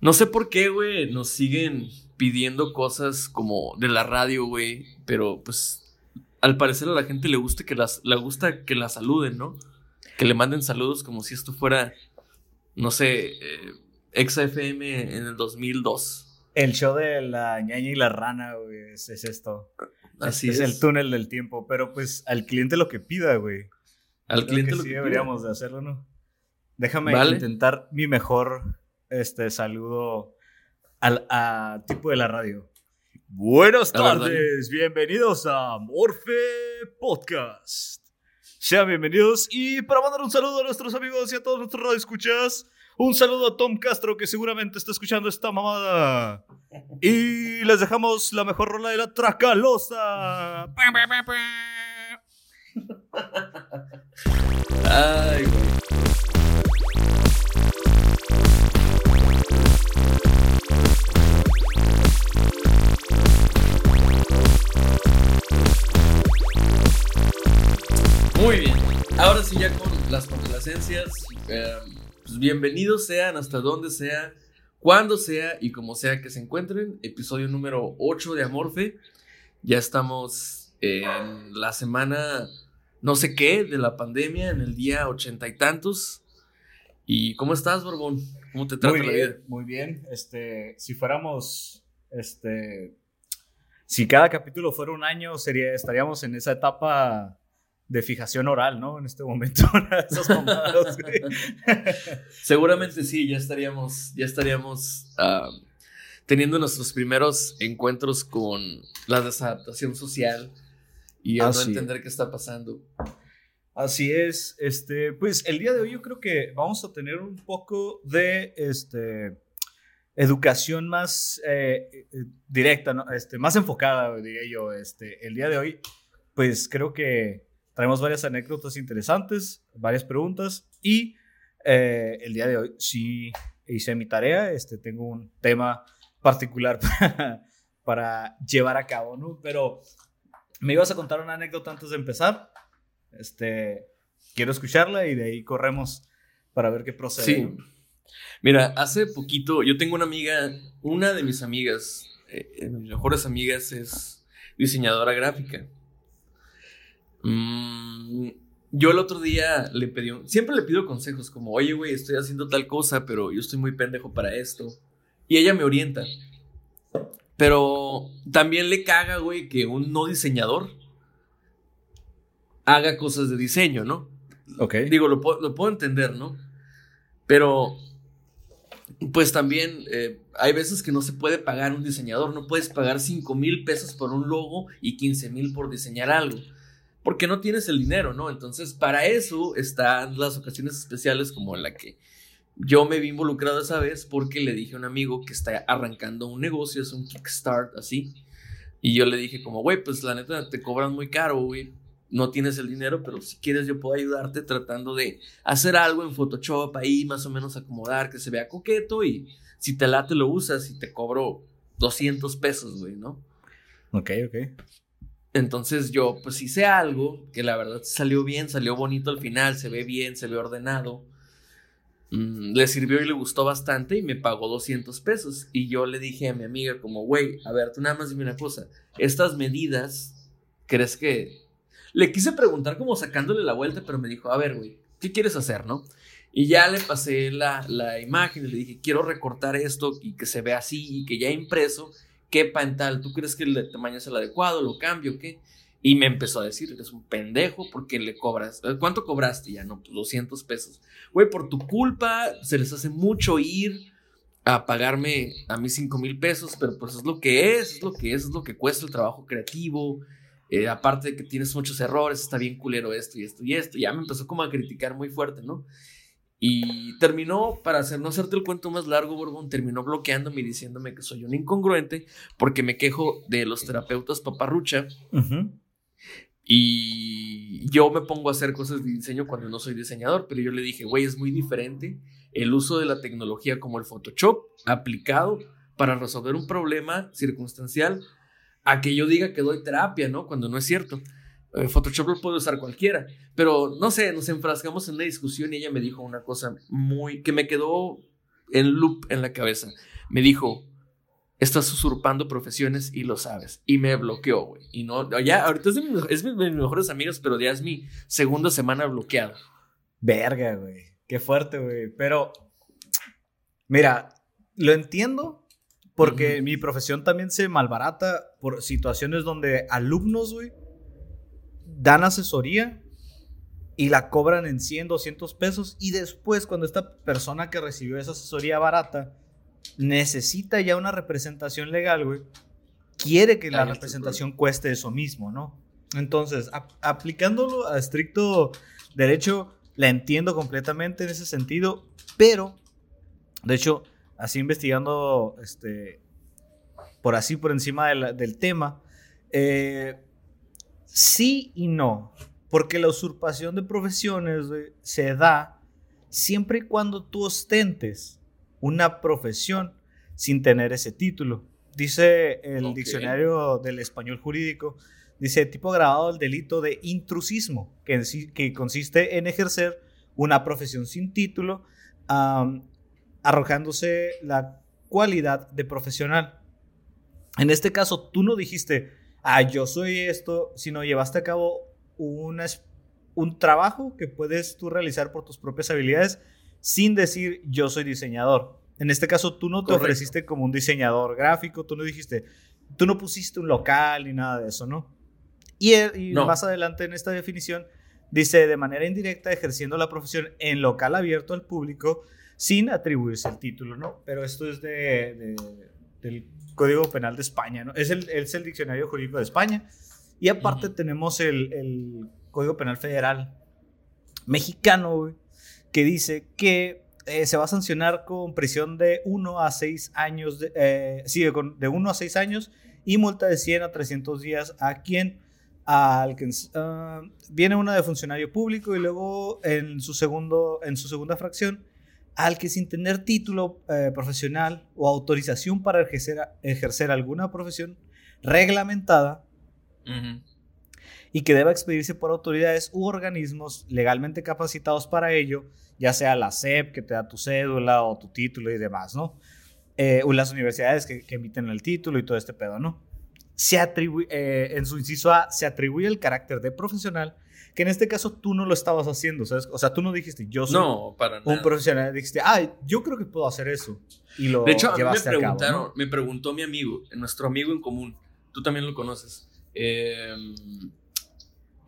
No sé por qué, güey, nos siguen pidiendo cosas como de la radio, güey, pero pues al parecer a la gente le gusta que las le gusta que la saluden, ¿no? Que le manden saludos como si esto fuera no sé, eh, XFM en el 2002. El show de la ñaña y la rana, güey, es, es esto. Así es, es. el túnel del tiempo, pero pues al cliente lo que pida, güey. Al Creo cliente que lo sí que deberíamos de hacerlo, ¿no? Déjame Vale. intentar mi mejor este saludo al a tipo de la radio. Buenas tardes, bienvenidos a Morfe Podcast. Sean bienvenidos y para mandar un saludo a nuestros amigos y a todos nuestros radioescuchas, un saludo a Tom Castro que seguramente está escuchando esta mamada. Y les dejamos la mejor rola de la Tracalosa. Ay, güey. Muy bien. Ahora sí, ya con las complacencias. eh, pues bienvenidos sean hasta donde sea, cuando sea y como sea que se encuentren. Episodio número 8 de Amorfe. Ya estamos en la semana no sé qué de la pandemia, en el día ochenta y tantos. ¿Y cómo estás, Borbón? ¿Cómo te trata muy la bien, vida? Muy bien. Este, si fuéramos, este, si cada capítulo fuera un año, sería, estaríamos en esa etapa de fijación oral, ¿no? En este momento. Esas mamadas, güey. Seguramente sí, ya estaríamos, ya estaríamos teniendo nuestros primeros encuentros con la desadaptación social y a no entender qué está pasando. Así es. Este, pues el día de hoy yo creo que vamos a tener un poco de, este, educación más eh, eh, directa, ¿no? este, más enfocada, diría yo. Este, el día de hoy, pues creo que traemos varias anécdotas interesantes, varias preguntas y eh, el día de hoy sí hice mi tarea. Este, tengo un tema particular para, para llevar a cabo, ¿no? Pero me ibas a contar una anécdota antes de empezar. Este, quiero escucharla y de ahí corremos para ver qué procede. Sí. Mira, hace poquito yo tengo una amiga, una de mis amigas, eh, de mis mejores amigas es diseñadora gráfica. Mm, yo el otro día le pedí, un- siempre le pido consejos como, oye, güey, estoy haciendo tal cosa, pero yo estoy muy pendejo para esto. Y ella me orienta. Pero también le caga, güey, que un no diseñador haga cosas de diseño, ¿no? Ok. Digo, lo, puedo- lo puedo entender, ¿no? Pero, pues también eh, hay veces que no se puede pagar un diseñador. No puedes pagar 5 mil pesos por un logo y 15 mil por diseñar algo. Porque no tienes el dinero, ¿no? Entonces, para eso están las ocasiones especiales como la que yo me vi involucrado esa vez porque le dije a un amigo que está arrancando un negocio, es un kickstart así. Y yo le dije como, güey, pues la neta te cobran muy caro, güey. no tienes el dinero, pero si quieres yo puedo ayudarte tratando de hacer algo en Photoshop ahí, más o menos acomodar, que se vea coqueto y si te late lo usas y te cobro 200 pesos, güey, ¿no? Ok, ok. Entonces yo pues hice algo que la verdad salió bien, salió bonito al final, se ve bien, se ve ordenado. Mm, le sirvió y le gustó bastante y me pagó 200 pesos. Y yo le dije a mi amiga como, güey, a ver, tú nada más dime una cosa, estas medidas, ¿crees que le quise preguntar como sacándole la vuelta, pero me dijo, a ver, güey, ¿qué quieres hacer, no? Y ya le pasé la, la imagen y le dije, quiero recortar esto y que se vea así y que ya impreso quepa en tal. ¿Tú crees que el tamaño es el adecuado? ¿Lo cambio? ¿Qué? Y me empezó a decir, eres un pendejo porque le cobras. Eh, ¿Cuánto cobraste? Ya no, pues 200 pesos. Güey, por tu culpa se les hace mucho ir a pagarme a mí 5 mil pesos, pero pues es lo que es, es lo que es, es lo que cuesta el trabajo creativo. Eh, aparte de que tienes muchos errores, está bien culero esto y esto y esto. Ya me empezó como a criticar muy fuerte, ¿no? Y terminó, para hacer, no hacerte el cuento más largo, Borbón, terminó bloqueándome y diciéndome que soy un incongruente porque me quejo de los terapeutas paparrucha. Y yo me pongo a hacer cosas de diseño cuando no soy diseñador, pero yo le dije, güey, es muy diferente el uso de la tecnología como el Photoshop aplicado para resolver un problema circunstancial a que yo diga que doy terapia, ¿no? Cuando no es cierto. Photoshop lo puede usar cualquiera, pero no sé, nos enfrascamos en una discusión y ella me dijo una cosa muy que me quedó en loop en la cabeza. Me dijo, estás usurpando profesiones y lo sabes. Y me bloqueó, güey. Y no, ya, ahorita es, de mis, mejores amigos, pero ya es mi segunda semana bloqueado. Verga, güey. Qué fuerte, güey. Pero, mira, lo entiendo porque mi profesión también se malbarata por situaciones donde alumnos, güey, dan asesoría y la cobran en 100, 200 pesos y después cuando esta persona que recibió esa asesoría barata necesita ya una representación legal, güey, quiere que la representación cueste eso mismo, ¿no? Entonces, aplicándolo a estricto derecho, la entiendo completamente en ese sentido, pero, de hecho, así investigando, este, por así por encima del tema, eh, sí y no, porque la usurpación de profesiones se da siempre y cuando tú ostentes una profesión sin tener ese título. Dice el diccionario del español jurídico, dice tipo grabado del delito de intrusismo, que, que consiste en ejercer una profesión sin título, arrojándose la cualidad de profesional. En este caso, tú no dijiste, ah, yo soy esto, sino llevaste a cabo un trabajo que puedes tú realizar por tus propias habilidades sin decir yo soy diseñador. En este caso, tú no te ofreciste como un diseñador gráfico, tú no dijiste, tú no pusiste un local ni nada de eso, ¿no? Y, y más adelante en esta definición dice de manera indirecta ejerciendo la profesión en local abierto al público sin atribuirse el título, ¿no? Pero esto es de, del Código Penal de España, ¿no? Es el, es el diccionario jurídico de España. Y aparte tenemos el, el, Código Penal Federal mexicano, que dice que eh, se va a sancionar con prisión de 1 a 6 años, de, eh, sí, de 1 a 6 años y multa de 100 a 300 días a quien al que, ah, viene una de funcionario público y luego en su, segundo, en su segunda fracción al que sin tener título eh, profesional o autorización para ejercer, ejercer alguna profesión reglamentada y que deba expedirse por autoridades u organismos legalmente capacitados para ello, ya sea la SEP que te da tu cédula o tu título y demás, ¿no? Eh, o las universidades que, emiten el título y todo este pedo, ¿no? Se atribuye, eh, en su inciso A, se atribuye el carácter de profesional que en este caso tú no lo estabas haciendo, ¿sabes? O sea, tú no dijiste, yo soy un profesional, dijiste, ah, yo creo que puedo hacer eso. Y lo de hecho, a mí me preguntaron, me preguntó mi amigo, nuestro amigo en común, tú también lo conoces, em,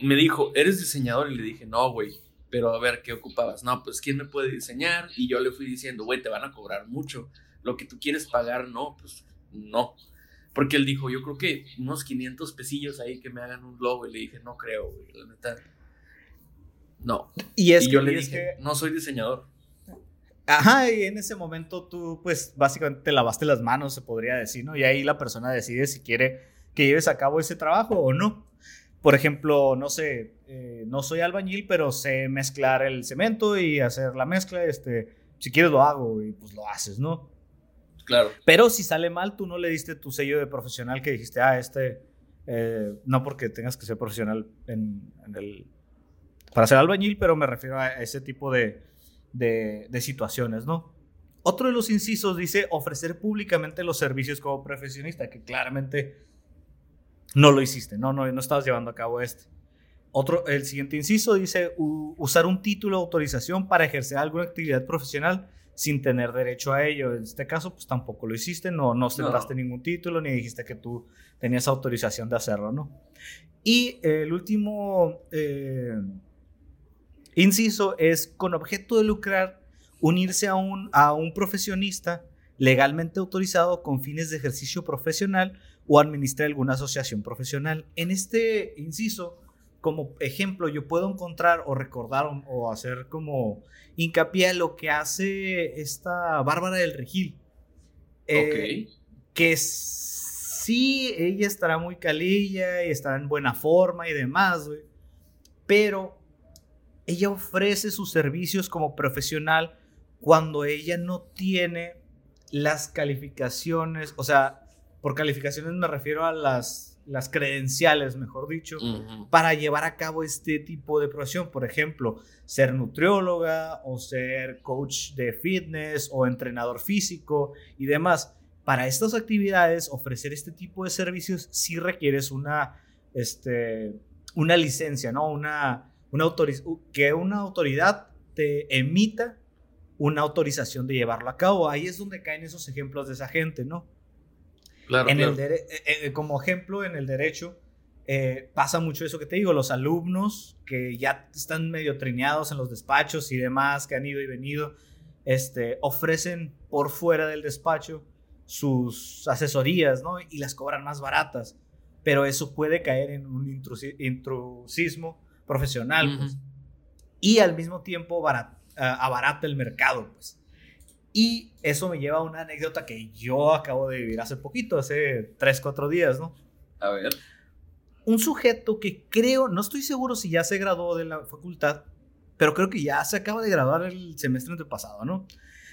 me dijo, ¿eres diseñador? Y le dije, no, güey, pero a ver, ¿qué ocupabas? No, pues, ¿quién me puede diseñar? Y yo le fui diciendo, güey, te van a cobrar mucho, lo que tú quieres pagar, no, pues, no. Porque él dijo, yo creo que unos 500 pesillos ahí que me hagan un logo. Y le dije, no creo, güey, la neta no. Y, es yo le dije, no soy diseñador. Ajá, y en ese momento tú, pues, básicamente te lavaste las manos, se podría decir, ¿no? Y ahí la persona decide si quiere que lleves a cabo ese trabajo o no. por ejemplo, no sé, eh, no soy albañil, pero sé mezclar el cemento y hacer la mezcla, este, si quieres lo hago y pues lo haces, ¿no? Claro. Pero si sale mal, tú no le diste tu sello de profesional que dijiste, ah, este, eh, no porque tengas que ser profesional en, el, para ser albañil, pero me refiero a ese tipo de, de, situaciones, ¿no? Otro de los incisos dice ofrecer públicamente los servicios como profesionista, que claramente no lo hiciste, no, no, no estabas llevando a cabo este. Otro, el siguiente inciso dice usar un título de autorización para ejercer alguna actividad profesional sin tener derecho a ello. En este caso, pues tampoco lo hiciste, no, no ostentaste ningún título, ni dijiste que tú tenías autorización de hacerlo, ¿no? Y el último eh, inciso es con objeto de lucrar, unirse a un, a un profesionista legalmente autorizado con fines de ejercicio profesional o administrar alguna asociación profesional. En este inciso, como ejemplo, yo puedo encontrar o recordar o, hacer como hincapié a lo que hace esta Bárbara del Regil. Eh, que sí, ella estará muy calilla y estará en buena forma y demás, Pero ella ofrece sus servicios como profesional cuando ella no tiene las calificaciones, o sea, por calificaciones me refiero a las las credenciales, mejor dicho, para llevar a cabo este tipo de profesión. Por ejemplo, ser nutrióloga o ser coach de fitness o entrenador físico y demás. Para estas actividades, ofrecer este tipo de servicios sí requieres una, este, una licencia, ¿no? Una, una que una autoridad te emita una autorización de llevarlo a cabo. Ahí es donde caen esos ejemplos de esa gente, ¿no? en El eh, eh, como ejemplo, en el derecho eh, pasa mucho eso que te digo, los alumnos que ya están medio trineados en los despachos y demás, que han ido y venido, este, ofrecen por fuera del despacho sus asesorías, ¿no? Y las cobran más baratas. Pero eso puede caer en un intrusismo profesional, pues. Y al mismo tiempo abarata el mercado, pues. Y eso me lleva a una anécdota que yo acabo de vivir hace poquito, hace 3, 4 días, ¿no? A ver. Un sujeto que creo, no estoy seguro si ya se graduó de la facultad, pero creo que ya se acaba de graduar el semestre antepasado, ¿no?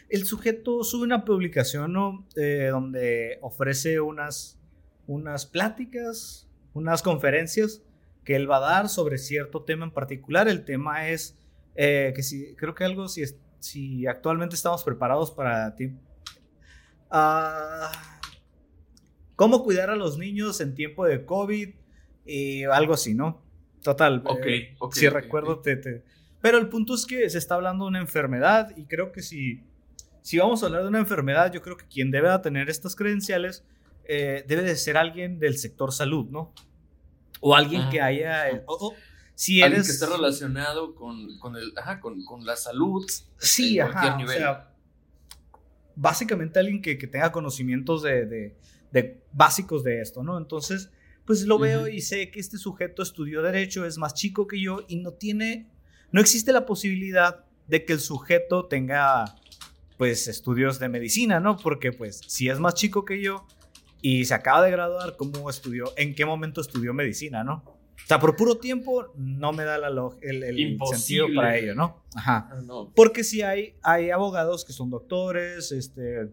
El sujeto sube una publicación ¿no? Eh, donde ofrece unas, unas pláticas, unas conferencias que él va a dar sobre cierto tema en particular. El tema es eh, que si, creo que algo, si, si actualmente estamos preparados para ti. Ah, ¿Cómo cuidar a los niños en tiempo de COVID? Y algo así, ¿no? Total. Ok, eh, Si recuerdo, Te, Pero el punto es que se está hablando de una enfermedad y creo que si, si vamos a hablar de una enfermedad, yo creo que quien debe tener estas credenciales eh, debe de ser alguien del sector salud, ¿no? O alguien que haya... Si Alguien que esté relacionado con, con, el, ajá, con, con, la salud. Sí, ajá. O sea, básicamente alguien que, que tenga conocimientos de, de, de, básicos de esto, ¿no? Entonces, pues lo veo y sé que este sujeto estudió derecho, es más chico que yo y no tiene, no existe la posibilidad de que el sujeto tenga, pues, estudios de medicina, ¿no? Porque, pues, si es más chico que yo y se acaba de graduar, ¿cómo estudió? ¿En qué momento estudió medicina, no? O sea, por puro tiempo no me da la el, el sentido para ello, ¿no? Ajá. Ah, Porque sí hay, hay abogados que son doctores, este,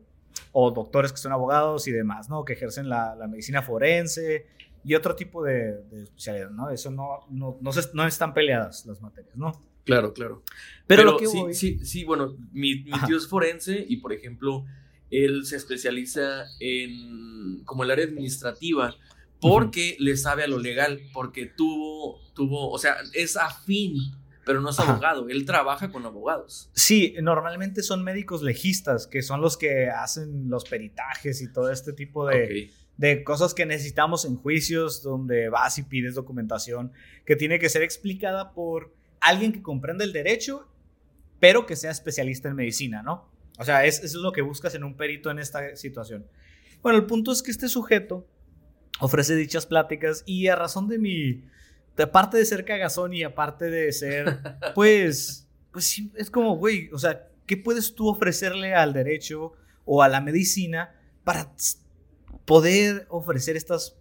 o doctores que son abogados y demás, ¿no? Que ejercen la, la medicina forense y otro tipo de, de especialidad, ¿no? Eso no, no, no, no, están peleadas las materias, ¿no? Claro, claro. Pero, lo que sí, sí, sí, bueno, mi, mi tío es forense y, por ejemplo, él se especializa en como el área administrativa porque le sabe a lo legal, porque tuvo, tuvo, o sea, es afín, pero no es abogado, él trabaja con abogados. Sí, normalmente son médicos legistas, que son los que hacen los peritajes y todo este tipo de, de cosas que necesitamos en juicios, donde vas y pides documentación, que tiene que ser explicada por alguien que comprenda el derecho, pero que sea especialista en medicina, ¿no? O sea, es, eso es lo que buscas en un perito en esta situación. Bueno, el punto es que este sujeto ofrece dichas pláticas y a razón de mi, aparte de ser cagazón y aparte de ser, pues, pues sí, es como, güey, o sea, ¿qué puedes tú ofrecerle al derecho o a la medicina para poder ofrecer estas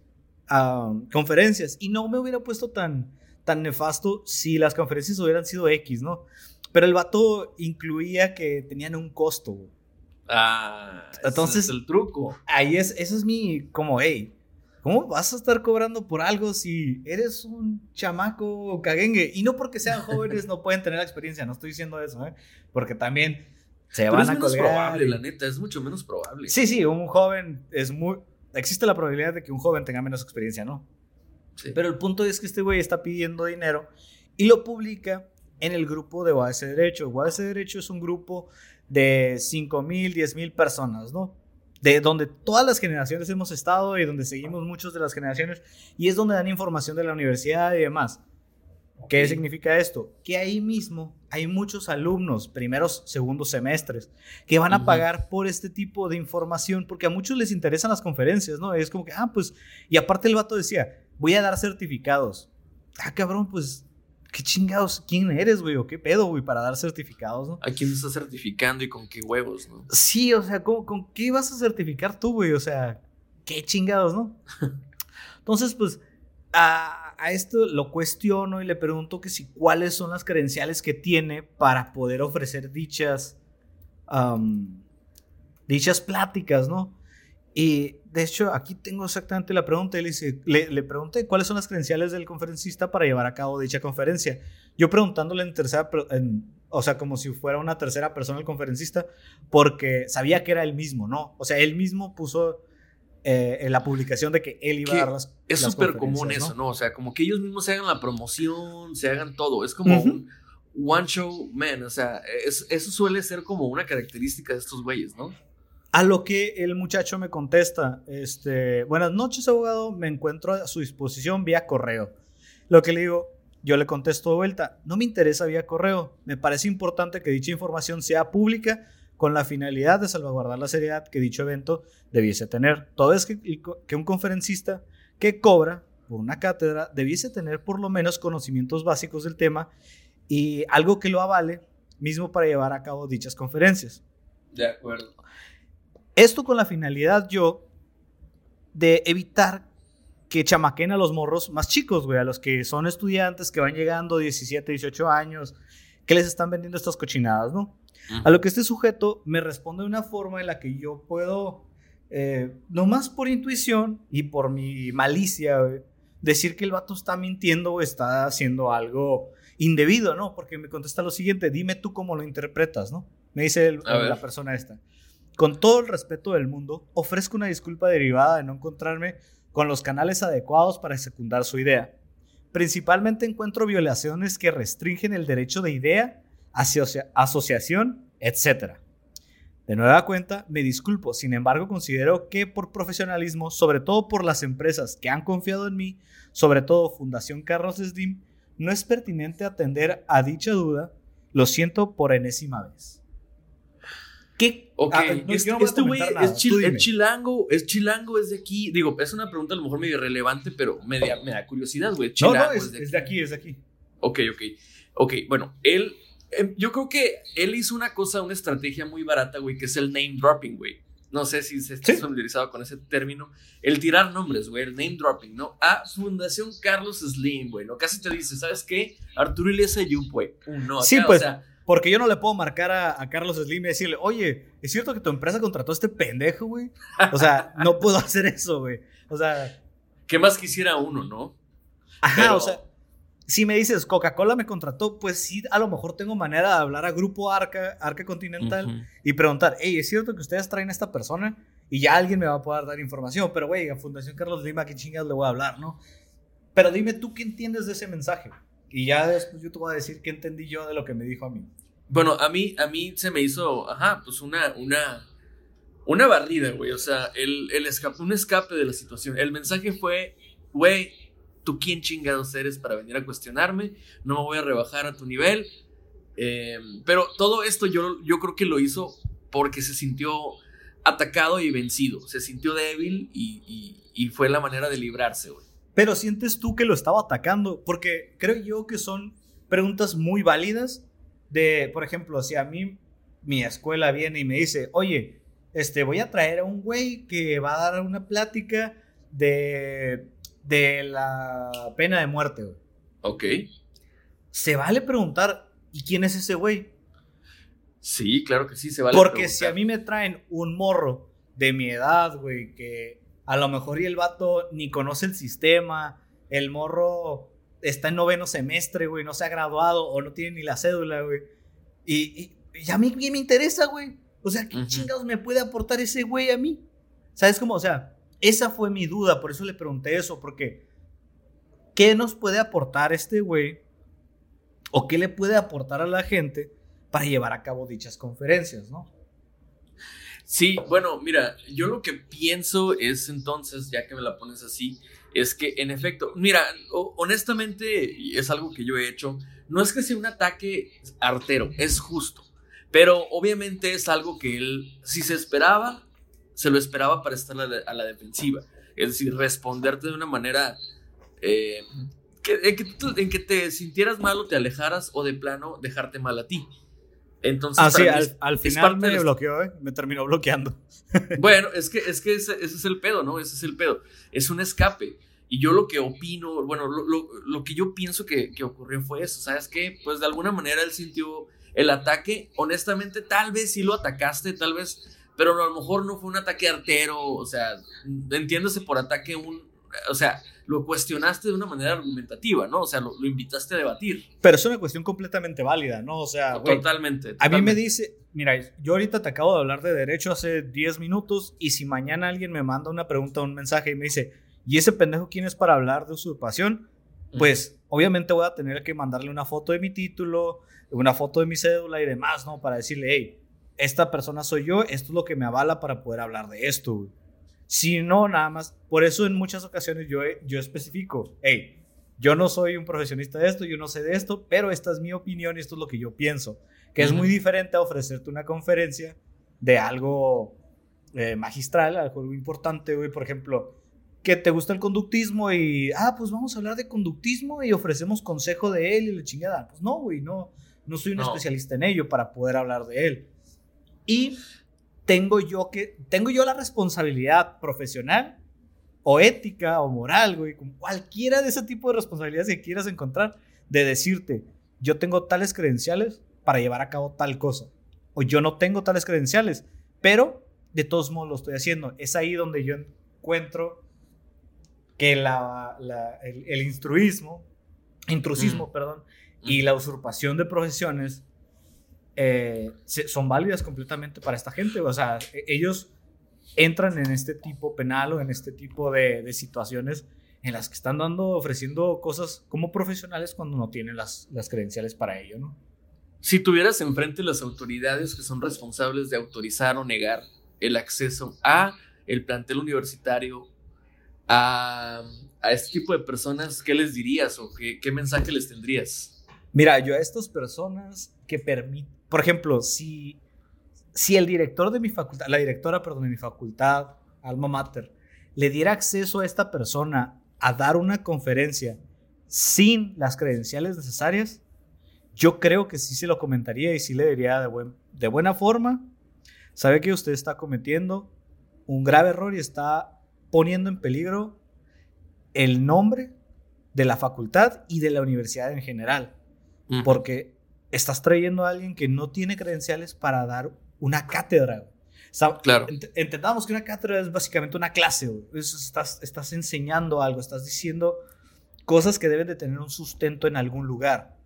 conferencias y no me hubiera puesto tan, tan nefasto si las conferencias hubieran sido X, ¿no? Pero el vato incluía que tenían un costo. Ah, entonces es el truco. Ahí es, eso es mi, como, hey, ¿cómo vas a estar cobrando por algo si eres un chamaco caguengue? Y no porque sean jóvenes no pueden tener la experiencia, no estoy diciendo eso, ¿eh? Porque también se van a colgar. Es probable, la neta, es mucho menos probable. Sí, sí, un joven es muy. Existe la probabilidad de que un joven tenga menos experiencia, ¿no? Sí. Pero el punto es que este güey está pidiendo dinero y lo publica en el grupo de OAS Derecho. OAS Derecho es un grupo de 5 mil, 10 mil personas, ¿no? De donde todas las generaciones hemos estado y donde seguimos muchos de las generaciones y es donde dan información de la universidad y demás. ¿Qué significa esto? Que ahí mismo hay muchos alumnos, primeros, segundos semestres, que van a pagar por este tipo de información porque a muchos les interesan las conferencias, ¿no? Es como que, ah, pues, y aparte el vato decía, voy a dar certificados. Ah, cabrón, pues ¿qué chingados? ¿Quién eres, güey? ¿O qué pedo, güey? Para dar certificados, ¿no? ¿A quién estás certificando y con qué huevos, no? Sí, o sea, ¿con, qué vas a certificar tú, güey? O sea, ¿qué chingados, no? Entonces, pues, a, esto lo cuestiono y le pregunto que si cuáles son las credenciales que tiene para poder ofrecer dichas, dichas pláticas, ¿no? Y de hecho, aquí tengo exactamente la pregunta. Él dice, le, pregunté cuáles son las credenciales del conferencista para llevar a cabo dicha conferencia. Yo preguntándole en tercera, o sea, como si fuera una tercera persona el conferencista, porque sabía que era él mismo, ¿no? O sea, él mismo puso eh, en la publicación de que él iba a dar las Es súper común eso, ¿no? O sea, como que ellos mismos se hagan la promoción, se hagan todo. Es como un one show man, o sea, eso suele ser como una característica de estos güeyes, ¿no? A lo que el muchacho me contesta, este, buenas noches abogado, me encuentro a su disposición vía correo. Lo que le digo, yo le contesto de vuelta, no me interesa vía correo, me parece importante que dicha información sea pública con la finalidad de salvaguardar la seriedad que dicho evento debiese tener. Todo es que, que un conferencista que cobra por una cátedra debiese tener por lo menos conocimientos básicos del tema y algo que lo avale mismo para llevar a cabo dichas conferencias. De acuerdo. Esto con la finalidad yo de evitar que chamaquen a los morros más chicos, güey, a los que son estudiantes que van llegando 17, 18 años, que les están vendiendo estas cochinadas, ¿no? A lo que este sujeto me responde de una forma en la que yo puedo, eh, nomás por intuición y por mi malicia, decir que el vato está mintiendo o está haciendo algo indebido, ¿no? Porque me contesta lo siguiente, dime tú cómo lo interpretas, ¿no? Me dice la persona esta. Con todo el respeto del mundo, ofrezco una disculpa derivada de no encontrarme con los canales adecuados para secundar su idea. Principalmente encuentro violaciones que restringen el derecho de idea, asociación, etc. De nueva cuenta, me disculpo, sin embargo considero que por profesionalismo, sobre todo por las empresas que han confiado en mí, sobre todo Fundación Carlos Slim, no es pertinente atender a dicha duda, lo siento por enésima vez. ¿Qué? Ok, ah, este güey es, chilango, es chilango, es de aquí. Digo, es una pregunta a lo mejor medio irrelevante, pero me da, curiosidad, güey. No, no, es, de, aquí. es de aquí, Ok, ok. Ok, bueno, él, em, yo creo que él hizo una cosa, una estrategia muy barata, güey, que es el name dropping, güey. No sé si se está familiarizado con ese término. El tirar nombres, güey, el name dropping, ¿no? A Fundación Carlos Slim, güey, ¿no? Casi te dice, ¿sabes qué? Arturo Iglesias Ayub, güey. No, sí, pues. O sea, porque yo no le puedo marcar a, Carlos Slim y decirle, oye, ¿es cierto que tu empresa contrató a este pendejo, güey? O sea, no puedo hacer eso, güey. O sea. ¿Qué más quisiera uno, no? Ajá, o sea, si me dices Coca-Cola me contrató, pues sí, a lo mejor tengo manera de hablar a Grupo Arca, Arca Continental y preguntar, hey, ¿es cierto que ustedes traen a esta persona? Y ya alguien me va a poder dar información, pero güey, a Fundación Carlos Lima, ¿qué chingas le voy a hablar, no? Pero dime tú qué entiendes de ese mensaje. Y ya después yo te voy a decir qué entendí yo de lo que me dijo a mí. Bueno, a mí, a mí se me hizo, ajá, pues una, una, una barrida, güey. O sea, el, el escape, un escape de la situación. El mensaje fue, güey, tú quién chingados eres para venir a cuestionarme, no me voy a rebajar a tu nivel. Em, pero todo esto yo, yo creo que lo hizo porque se sintió atacado y vencido. Se sintió débil y, y, y fue la manera de librarse, güey. Pero sientes tú que lo estaba atacando, porque creo yo que son preguntas muy válidas de, por ejemplo, si a mí mi escuela viene y me dice, oye, este, voy a traer a un güey que va a dar una plática de de la pena de muerte, güey. Ok. Se vale preguntar, ¿y quién es ese güey? Sí, claro que sí, se vale. Porque si preguntar. a mí me traen un morro de mi edad, güey, que a lo mejor y el vato ni conoce el sistema, el morro está en noveno semestre, güey, no se ha graduado o no tiene ni la cédula, güey. Y, y- y a mí ¿qué me interesa, güey. O sea, ¿qué Ujú. chingados me puede aportar ese güey a mí? ¿Sabes cómo? O sea, esa fue mi duda, por eso le pregunté eso, porque ¿qué nos puede aportar este güey? ¿O qué le puede aportar a la gente para llevar a cabo dichas conferencias, no? Sí, bueno, mira, yo lo que pienso es entonces, ya que me la pones así, es que en efecto, mira, honestamente, y es algo que yo he hecho, no es que sea un ataque artero, es justo, pero obviamente es algo que él, si se esperaba, se lo esperaba para estar a la, defensiva, es decir, responderte de una manera eh, que, en, que en que te sintieras mal o te alejaras o de plano dejarte mal a ti. Entonces, Ah, sí, al, es- al es final me bloqueó, ¿eh? Me terminó bloqueando. bueno, es que, es que ese, ese es el pedo, ¿no? Ese es el pedo. Es un escape. Y yo lo que opino, bueno, lo, lo- lo que yo pienso que, que ocurrió fue eso, ¿sabes qué? Pues de alguna manera él sintió el ataque. Honestamente, tal vez sí lo atacaste, tal vez, pero a lo mejor no fue un ataque artero, o sea, entiéndase por ataque un, o sea, lo cuestionaste de una manera argumentativa, ¿no? O sea, lo, lo invitaste a debatir. Pero es una cuestión completamente válida, ¿no? O sea, totalmente, a mí me dice, mira, yo ahorita te acabo de hablar de derecho hace 10 minutos y si mañana alguien me manda una pregunta o un mensaje y me dice, ¿y ese pendejo quién es para hablar de usurpación? Pues obviamente voy a tener que mandarle una foto de mi título, una foto de mi cédula y demás, ¿no? Para decirle, hey, esta persona soy yo, esto es lo que me avala para poder hablar de esto. güey. Si no, nada más, por eso en muchas ocasiones yo, yo especifico, hey, yo no soy un profesionista de esto, yo no sé de esto, pero esta es mi opinión y esto es lo que yo pienso. Que es Ujú. muy diferente a ofrecerte una conferencia de algo eh, magistral, algo importante, güey, por ejemplo, que te gusta el conductismo y, ah, pues vamos a hablar de conductismo y ofrecemos consejo de él y la chingada. Pues no, güey, no, no soy un No. especialista en ello para poder hablar de él. Y tengo yo que, tengo yo la responsabilidad profesional o ética o moral, güey, con cualquiera de ese tipo de responsabilidades que quieras encontrar, de decirte, yo tengo tales credenciales para llevar a cabo tal cosa, o yo no tengo tales credenciales, pero de todos modos lo estoy haciendo. Es ahí donde yo encuentro que la, la- el, el instruismo, intrusismo, Mm. perdón, y la usurpación de profesiones eh, son válidas completamente para esta gente. O sea, e- ellos entran en este tipo penal o en este tipo de, de situaciones en las que están dando, ofreciendo cosas como profesionales cuando no tienen las, las credenciales para ello, ¿no? Si tuvieras enfrente las autoridades que son responsables de autorizar o negar el acceso a el plantel universitario, a, a este tipo de personas, ¿qué les dirías o qué, qué mensaje les tendrías? Mira, yo a estas personas que permiten, por ejemplo, si, si el director de mi facultad, la directora, perdón, de mi facultad, Alma Mater, le diera acceso a esta persona a dar una conferencia sin las credenciales necesarias, yo creo que sí se lo comentaría y sí le diría de, buen, de buena forma, sabe que usted está cometiendo un grave error y está poniendo en peligro el nombre de la facultad y de la universidad en general porque estás trayendo a alguien que no tiene credenciales para dar una cátedra. Claro. ent- entendamos que una cátedra es básicamente una clase. Es- estás, estás enseñando algo, estás diciendo cosas que deben de tener un sustento en algún lugar.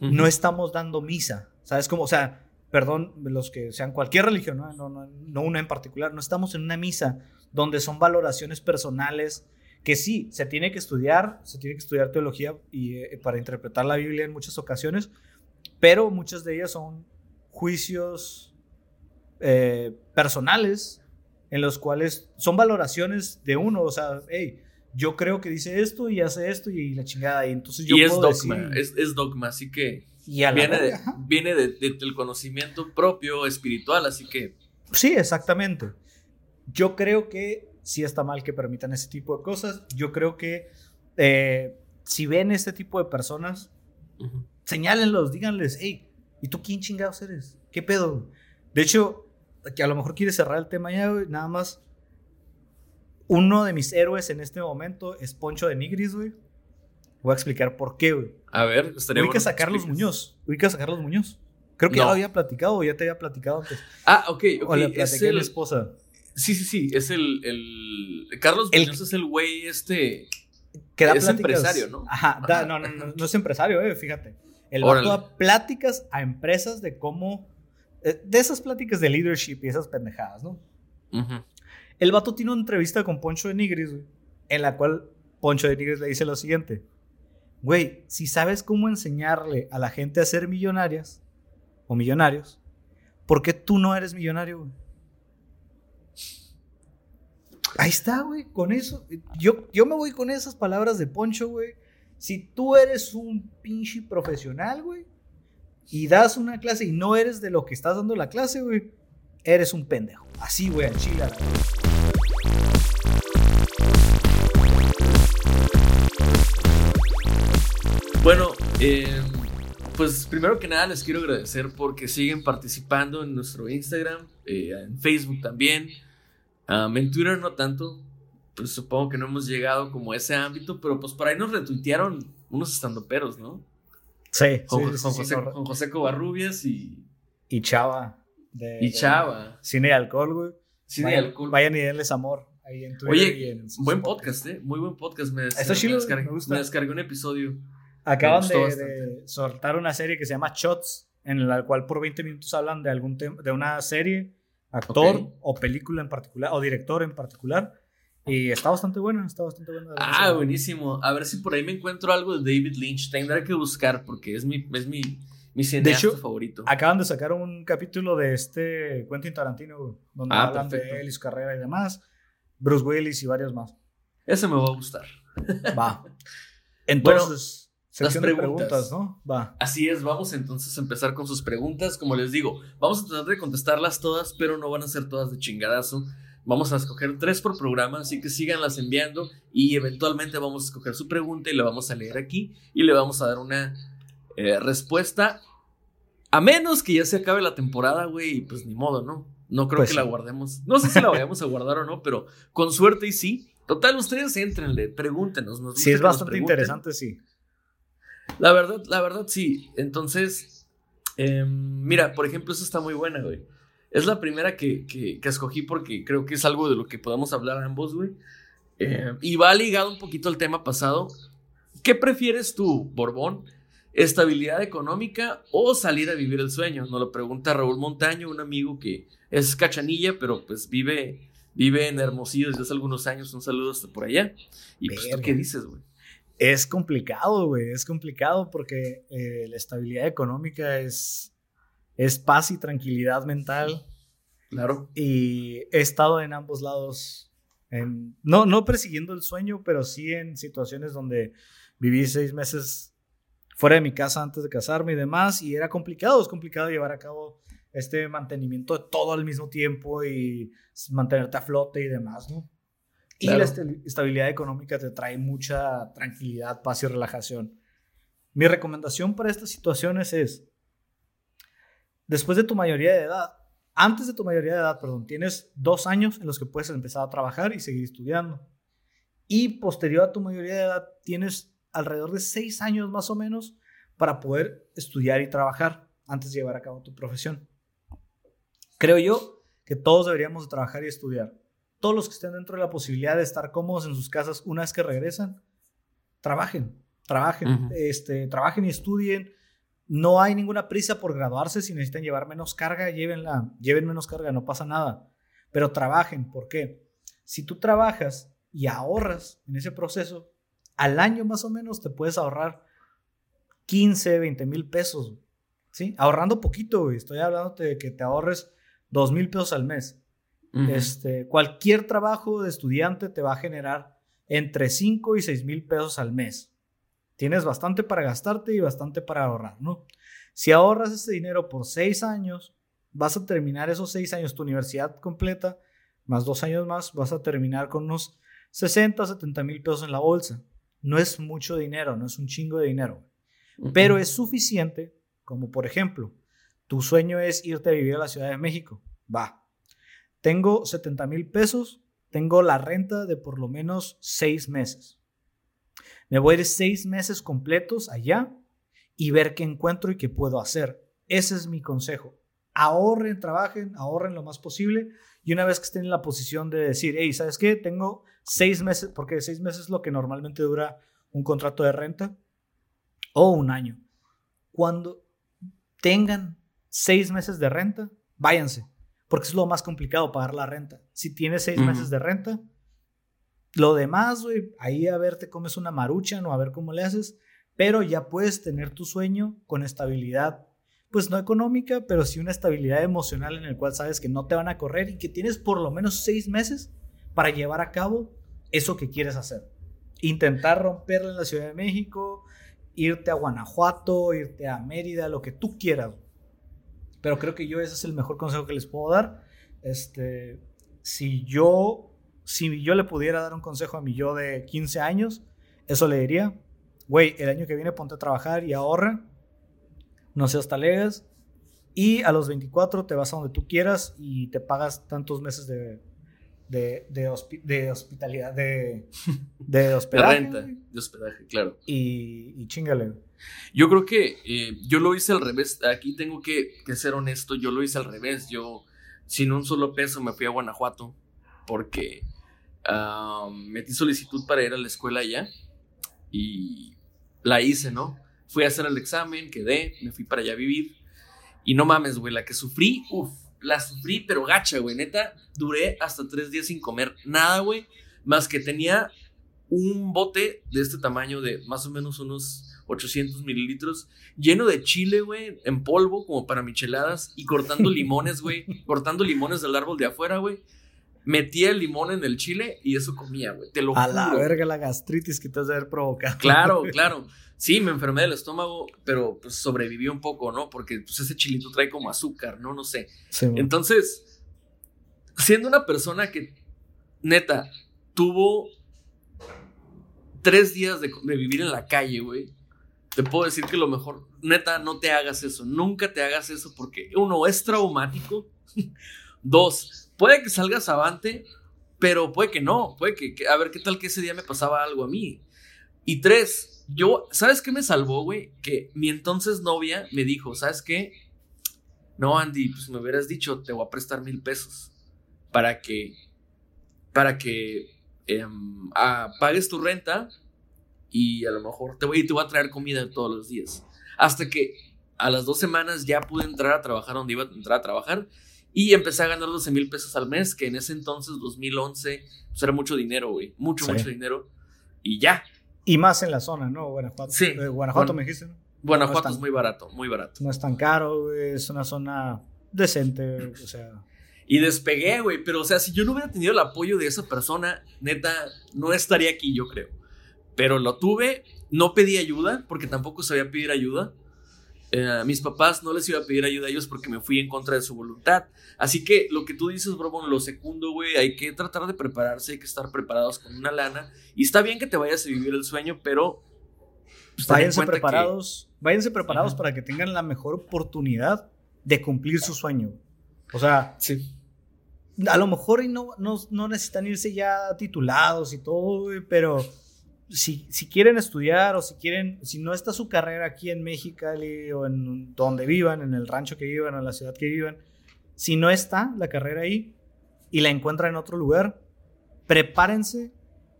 No estamos dando misa. ¿Sabes cómo? O sea, perdón, los que sean cualquier religión, ¿no? No, no, no una en particular. No estamos en una misa donde son valoraciones personales que sí, se tiene que estudiar, se tiene que estudiar teología y, eh, para interpretar la Biblia en muchas ocasiones, pero muchas de ellas son juicios eh, personales en los cuales son valoraciones de uno, o sea, hey, yo creo que dice esto y hace esto y la chingada, y entonces yo y es puedo dogma, decir- es, es dogma, así que y a viene, de, viene de- de- del conocimiento propio, espiritual, así que Sí, exactamente. Yo creo que sí está mal que permitan ese tipo de cosas. Yo creo que eh, si ven este tipo de personas, ujú. Señálenlos, díganles, hey, ¿y tú quién chingados eres? ¿Qué pedo? De hecho, que a lo mejor quieres cerrar el tema ya, güey, nada más. Uno de mis héroes en este momento es Poncho de Nigris, güey. Voy a explicar por qué, güey. A ver, estaría Ubicas bueno a Carlos expliques. Muñoz. Ubicas a Carlos Muñoz. Creo que ya lo había platicado o ya te había platicado antes. Ah, ok, ok. o le es platiqué a el- esposa. Sí, sí, sí. Es el. el... Carlos El- Muñoz es el güey este. Que da Es pláticas- empresario, ¿no? Ajá, da- Ajá. no, no, no, no es empresario, eh, fíjate. El Órale. vato da pláticas a empresas de cómo. eh, De esas pláticas de leadership y esas pendejadas, ¿no? El vato tiene una entrevista con Poncho de Nigris, güey, en la cual Poncho de Nigris le dice lo siguiente. Güey, si sabes cómo enseñarle a la gente a ser millonarias o millonarios, ¿por qué tú no eres millonario, güey? Ahí está, güey, con eso. Yo, yo me voy con esas palabras de Poncho, güey. Si tú eres un pinche profesional, güey, y das una clase y no eres de lo que estás dando la clase, güey, eres un pendejo. Así, güey, al chile. Bueno, eh, pues primero que nada les quiero agradecer porque siguen participando en nuestro Instagram, eh, en Facebook también. Um, en Twitter no tanto, pues supongo que no hemos llegado como a ese ámbito, pero pues por ahí nos retuitearon unos estandoperos, ¿no? Sí, Con, sí, sí, con sí, José, no, con José Covarrubias y, Y Chava. de- y de Chava. Cine y alcohol, güey. De vayan, alcohol. Vayan y denles amor ahí en Twitter. Oye, y en Buen podcast, ¿eh? Muy buen podcast. Me, Está me chido, descargué, me gusta. me descargué un episodio. Acaban de, de soltar una serie que se llama Shots, en la cual por 20 minutos hablan de algún tema, de una serie, actor o película en particular, o director en particular. Y está bastante buena, está bastante buena. Ah, buenísimo. A ver si por ahí me encuentro algo de David Lynch. Tendré que buscar porque es mi, es mi, mi cineasta hecho, favorito. Acaban de sacar un capítulo de este Quentin Tarantino, donde Ah, hablan perfecto. de él y su carrera y demás. Bruce Willis y varios más. Ese me va a gustar. Va. Entonces, sección de preguntas. preguntas, ¿no? Va. Así es, vamos entonces a empezar con sus preguntas. Como les digo, vamos a tratar de contestarlas todas, pero no van a ser todas de chingadazo. Vamos a escoger tres por programa, así que síganlas enviando y eventualmente vamos a escoger su pregunta y la vamos a leer aquí y le vamos a dar una eh, respuesta. A menos que ya se acabe la temporada, güey, pues ni modo, ¿no? No creo Pues que sí. la guardemos. No sé si la vayamos a guardar o no, pero con suerte y sí. Total, ustedes entrenle, pregúntenos. Nos Sí, es bastante interesante, sí. La verdad, la verdad, sí. Entonces, em, mira, por ejemplo, esa está muy buena, güey. Es la primera que, que, que escogí porque creo que es algo de lo que podemos hablar ambos, güey. Em, y va ligado un poquito al tema pasado. ¿Qué prefieres tú, Borbón? ¿Estabilidad económica o salir a vivir el sueño? Nos lo pregunta Raúl Montaño, un amigo que es cachanilla, pero pues vive, vive en Hermosillo desde hace algunos años. Un saludo hasta por allá. Y pues, ¿tú Verga. qué dices, güey? Es complicado, güey. Es complicado porque eh, la estabilidad económica es, es paz y tranquilidad mental. Claro. Y he estado en ambos lados. en- no, no persiguiendo el sueño, pero sí en situaciones donde viví seis meses fuera de mi casa antes de casarme y demás. Y era complicado, es complicado llevar a cabo este mantenimiento de todo al mismo tiempo y mantenerte a flote y demás, ¿no? Y la estabi- estabilidad económica te trae mucha tranquilidad, paz y relajación. Mi recomendación para estas situaciones es, después de tu mayoría de edad, antes de tu mayoría de edad, perdón, tienes dos años en los que puedes empezar a trabajar y seguir estudiando. Y posterior a tu mayoría de edad, tienes alrededor de seis años más o menos para poder estudiar y trabajar antes de llevar a cabo tu profesión. Creo yo que todos deberíamos de trabajar y estudiar. Todos los que estén dentro de la posibilidad de estar cómodos en sus casas una vez que regresan, trabajen, trabajen, este, trabajen y estudien. No hay ninguna prisa por graduarse. Si necesitan llevar menos carga, llévenla, lleven menos carga, no pasa nada. Pero trabajen, ¿por qué? Si tú trabajas y ahorras en ese proceso, al año más o menos te puedes ahorrar 15, 20 mil pesos. ¿Sí? Ahorrando poquito, güey. Estoy hablando de que te ahorres 2 mil pesos al mes. Este, cualquier trabajo de estudiante te va a generar entre 5 y 6 mil pesos al mes. Tienes bastante para gastarte y bastante para ahorrar, ¿no? Si ahorras ese dinero por 6 años, vas a terminar esos 6 años tu universidad completa, más 2 años más, vas a terminar con unos 60, 70 mil pesos en la bolsa. No es mucho dinero, no es un chingo de dinero, pero es suficiente, como por ejemplo, tu sueño es irte a vivir a la Ciudad de México. Va, tengo 70 mil pesos tengo la renta de por lo menos seis meses. Me voy a ir seis meses completos allá y ver qué encuentro y qué puedo hacer. Ese es mi consejo. Ahorren, trabajen, ahorren lo más posible. Y una vez que estén en la posición de decir, hey, ¿sabes qué? Tengo seis meses, porque seis meses es lo que normalmente dura un contrato de renta o un año. Cuando tengan seis meses de renta, váyanse, porque es lo más complicado pagar la renta. Si tienes seis meses de renta, lo demás, güey, ahí a ver te comes una marucha, no a ver cómo le haces, pero ya puedes tener tu sueño con estabilidad, pues no económica, pero sí una estabilidad emocional en el cual sabes que no te van a correr y que tienes por lo menos seis meses para llevar a cabo eso que quieres hacer. Intentar romperla en la Ciudad de México, irte a Guanajuato, irte a Mérida, lo que tú quieras. Pero creo que yo ese es el mejor consejo que les puedo dar. Este, si yo, si yo le pudiera dar un consejo a mi yo de 15 años, eso le diría, güey, el año que viene ponte a trabajar y ahorra, no seas talegas, y a los 24 te vas a donde tú quieras y te pagas tantos meses de, de, de, hospitalidad, de, de hospedaje. De renta, de hospedaje, claro. Y, y chingale. Yo creo que eh, yo lo hice al revés. Aquí tengo que, ser honesto. Yo lo hice al revés. Yo, sin un solo peso, me fui a Guanajuato porque metí solicitud para ir a la escuela allá y la hice, ¿no? Fui a hacer el examen, quedé, me fui para allá a vivir. Y no mames, güey, la que sufrí, uff, la sufrí, pero gacha, güey. Neta, duré hasta tres días sin comer nada, güey. Más que tenía un bote de este tamaño de más o menos unos 800 mililitros, lleno de chile, güey, en polvo, como para micheladas, y cortando limones, güey, cortando limones del árbol de afuera, güey. Metía el limón en el chile y eso comía, güey. Te lo A la verga la gastritis que te has de haber provocado. Claro, claro. Sí, me enfermé del estómago, pero pues sobreviví un poco, ¿no? Porque pues ese chilito trae como azúcar, ¿no? No sé. Entonces, siendo una persona que, neta, tuvo tres días de, de vivir en la calle, güey te puedo decir que lo mejor, neta, no te hagas eso. Nunca te hagas eso porque, uno, es traumático. Dos, puede que salgas avante, pero puede que no. Puede que, a ver qué tal que ese día me pasaba algo a mí. Y tres, yo, ¿sabes qué me salvó, güey? Que mi entonces novia me dijo, ¿sabes qué? No, Andy, pues me hubieras dicho, te voy a prestar mil pesos para que, para que em, pagues tu renta y a lo mejor te voy, te voy a traer comida todos los días. Hasta que a las dos semanas ya pude entrar a trabajar donde iba a entrar a trabajar y empecé a ganar 12 mil pesos al mes, que en ese entonces, 2011, pues era mucho dinero, güey. Mucho, mucho dinero. Y ya. Y más en la zona, ¿no? Guanajuato. Sí. Eh, Guanajuato me dijiste, ¿no? Guanajuato es, muy barato, muy barato. No es tan caro, Es una zona decente, o sea. Y despegué, güey. Pero, o sea, si yo no hubiera tenido el apoyo de esa persona, neta, no estaría aquí, yo creo. Pero lo tuve, no pedí ayuda, porque tampoco sabía pedir ayuda. Eh, a mis papás no les iba a pedir ayuda a ellos porque me fui en contra de su voluntad. Así que lo que tú dices, bro, lo segundo, güey, hay que tratar de prepararse, hay que estar preparados con una lana. Y está bien que te vayas a vivir el sueño, pero... Pues, váyanse preparados, váyanse preparados para que tengan la mejor oportunidad de cumplir su sueño. O sea, sí. a lo mejor no, no, no necesitan irse ya titulados y todo, güey, pero si, quieren estudiar o si quieren, si no está su carrera aquí en México o en donde vivan, en el rancho que vivan o en la ciudad que vivan, si no está la carrera ahí y la encuentran en otro lugar, prepárense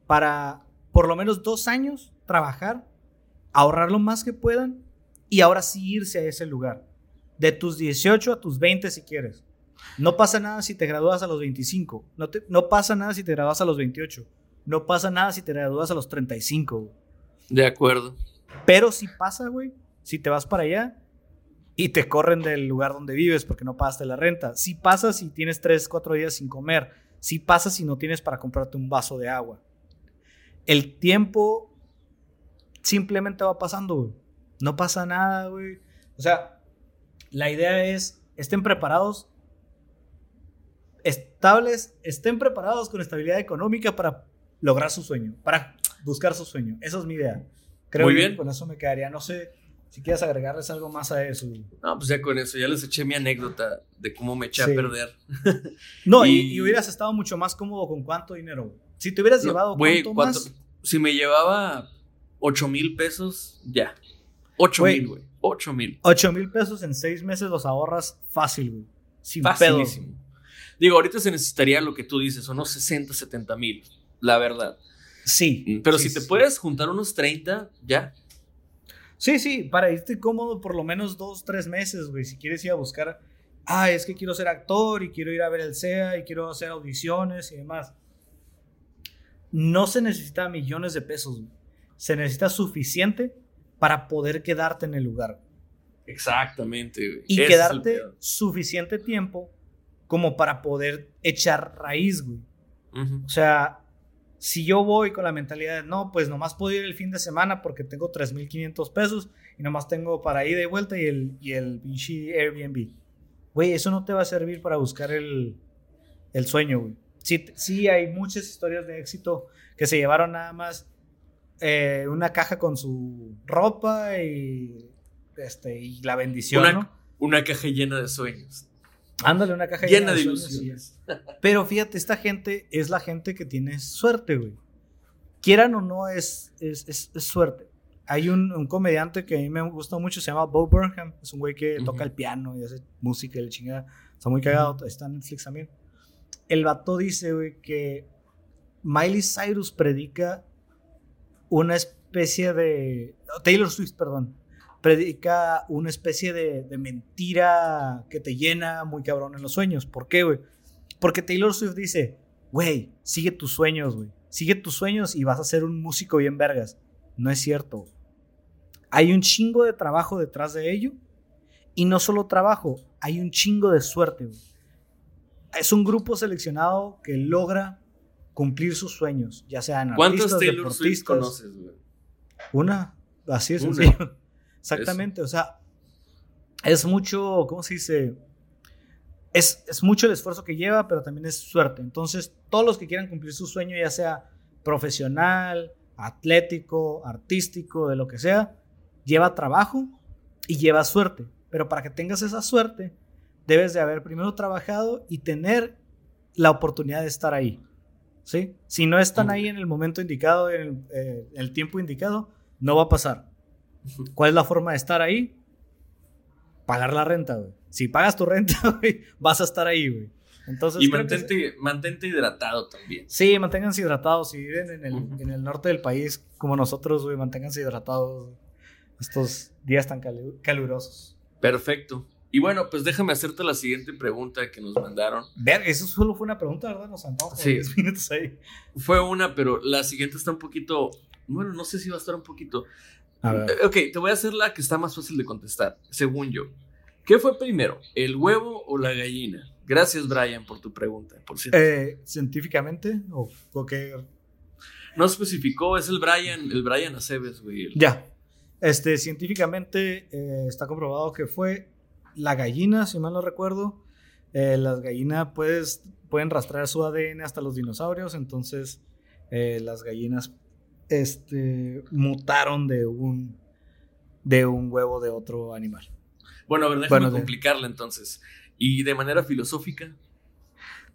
para por lo menos dos años trabajar, ahorrar lo más que puedan y ahora sí irse a ese lugar. De tus 18 a tus 20 si quieres. No pasa nada si te gradúas a los 25. No, no pasa nada si te gradúas a los 28 no pasa nada si te gradúas a los 35, De acuerdo. Pero si pasa, güey, si te vas para allá y te corren del lugar donde vives porque no pagaste la renta. Si pasa si tienes 3, 4 días sin comer. Si pasa si no tienes para comprarte un vaso de agua. El tiempo simplemente va pasando, güey. No pasa nada, güey. O sea, la idea es, estén preparados, estables, estén preparados con estabilidad económica para lograr su sueño, para buscar su sueño. Esa es mi idea. Creo Muy bien. con eso me quedaría. No sé, Si quieres agregarles algo más a eso. No, pues ya con eso, ya les eché mi anécdota de cómo me eché a perder. no, y, hubieras estado mucho más cómodo con cuánto dinero. Si te hubieras llevado ¿cuánto más? Si me llevaba 8 mil pesos, ya. 8 mil, güey. 8 mil. 8 mil pesos en 6 meses los ahorras fácil, güey. Sin Facilísimo. Digo, ahorita se necesitaría lo que tú dices, unos 60, 70 mil, la verdad. Sí. Pero si te puedes juntar unos 30, ya. Sí, sí, para irte cómodo por lo menos dos, tres meses, güey. Si quieres ir a buscar, ah, es que quiero ser actor y quiero ir a ver el SEA y quiero hacer audiciones y demás. No se necesita millones de pesos, güey. Se necesita suficiente para poder quedarte en el lugar. Exactamente, güey. Y quedarte suficiente tiempo como para poder echar raíz, güey. O sea, si yo voy con la mentalidad de, no, pues nomás puedo ir el fin de semana porque tengo 3.500 pesos y nomás tengo para ida y vuelta y el, y el Airbnb. Güey, eso no te va a servir para buscar el, el sueño, güey. Sí, sí, hay muchas historias de éxito que se llevaron nada más eh, una caja con su ropa y, este, y la bendición, una, ¿no? Una caja llena de sueños. Ándale, una caja llena, de, ilusiones. Pero fíjate, esta gente es la gente que tiene suerte, güey. Quieran o no, es, es, suerte. Hay un, comediante que a mí me gusta mucho, se llama Bo Burnham. Es un güey que toca el piano y hace música y la chingada. Está muy cagado, está en Netflix también. El vato dice, güey, que Miley Cyrus predica una especie de... Taylor Swift, perdón predica una especie de, mentira que te llena muy cabrón en los sueños. ¿Por qué, güey? Porque Taylor Swift dice, güey, sigue tus sueños, güey. Sigue tus sueños y vas a ser un músico bien vergas. No es cierto. Hay un chingo de trabajo detrás de ello. Y no solo trabajo, hay un chingo de suerte, güey. Es un grupo seleccionado que logra cumplir sus sueños, ya sean ¿Cuántos Taylor Swift conoces, güey? Una, así es sencillo. Exactamente, o sea, es mucho, ¿cómo se dice? Es, es, mucho el esfuerzo que lleva, pero también es suerte. Entonces, todos los que quieran cumplir su sueño, ya sea profesional, atlético, artístico, de lo que sea, lleva trabajo y lleva suerte. Pero para que tengas esa suerte, debes de haber primero trabajado y tener la oportunidad de estar ahí. ¿Sí? Si no están ahí en el momento indicado, en el, eh, en el tiempo indicado, no va a pasar. ¿Cuál es la forma de estar ahí? Pagar la renta, güey. Si pagas tu renta, güey, vas a estar ahí, güey. Entonces, y mantente, mantente, hidratado también. Sí, manténganse hidratados. Si viven en el, en el norte del país como nosotros, güey, manténganse hidratados estos días tan calurosos. Perfecto. Y bueno, pues déjame hacerte la siguiente pregunta que nos mandaron. Ver, eso solo fue una pregunta, ¿verdad? Nos sí. minutos ahí. Fue una, pero la siguiente está un poquito. Bueno, no sé si va a estar un poquito. Eh, ok, te voy a hacer la que está más fácil de contestar, según yo. ¿Qué fue primero, el huevo o la gallina? Gracias, Brian, por tu pregunta, por cierto. Eh, ¿Científicamente o, qué? No especificó, es el Brian, el Brian Aceves, güey. Ya. Este, científicamente eh, está comprobado que fue la gallina, si mal no recuerdo. las gallinas puedes, pueden rastrear su ADN hasta los dinosaurios, entonces las gallinas este, mutaron de un, de un huevo de otro animal. Bueno, a ver, déjame complicarla entonces. ¿Y de manera filosófica?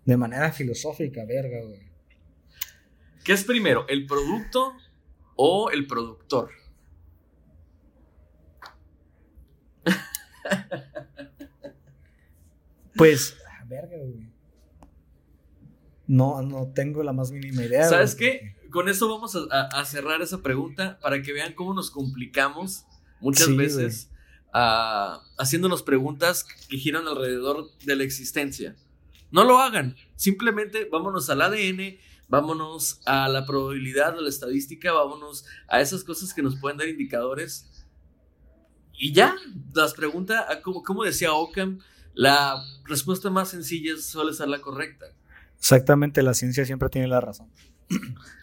De manera filosófica, verga, güey. ¿Qué es primero, el producto o el productor? Pues, verga, güey. No, no tengo la más mínima idea. ¿Sabes qué? Con eso vamos a, cerrar esa pregunta para que vean cómo nos complicamos muchas veces ah, haciéndonos preguntas que giran alrededor de la existencia. No lo hagan, simplemente vámonos al ADN, vámonos a la probabilidad, a la estadística, vámonos a esas cosas que nos pueden dar indicadores. Y ya, las preguntas, ah, como, como decía Ockham, la respuesta más sencilla suele ser la correcta. Exactamente, la ciencia siempre tiene la razón.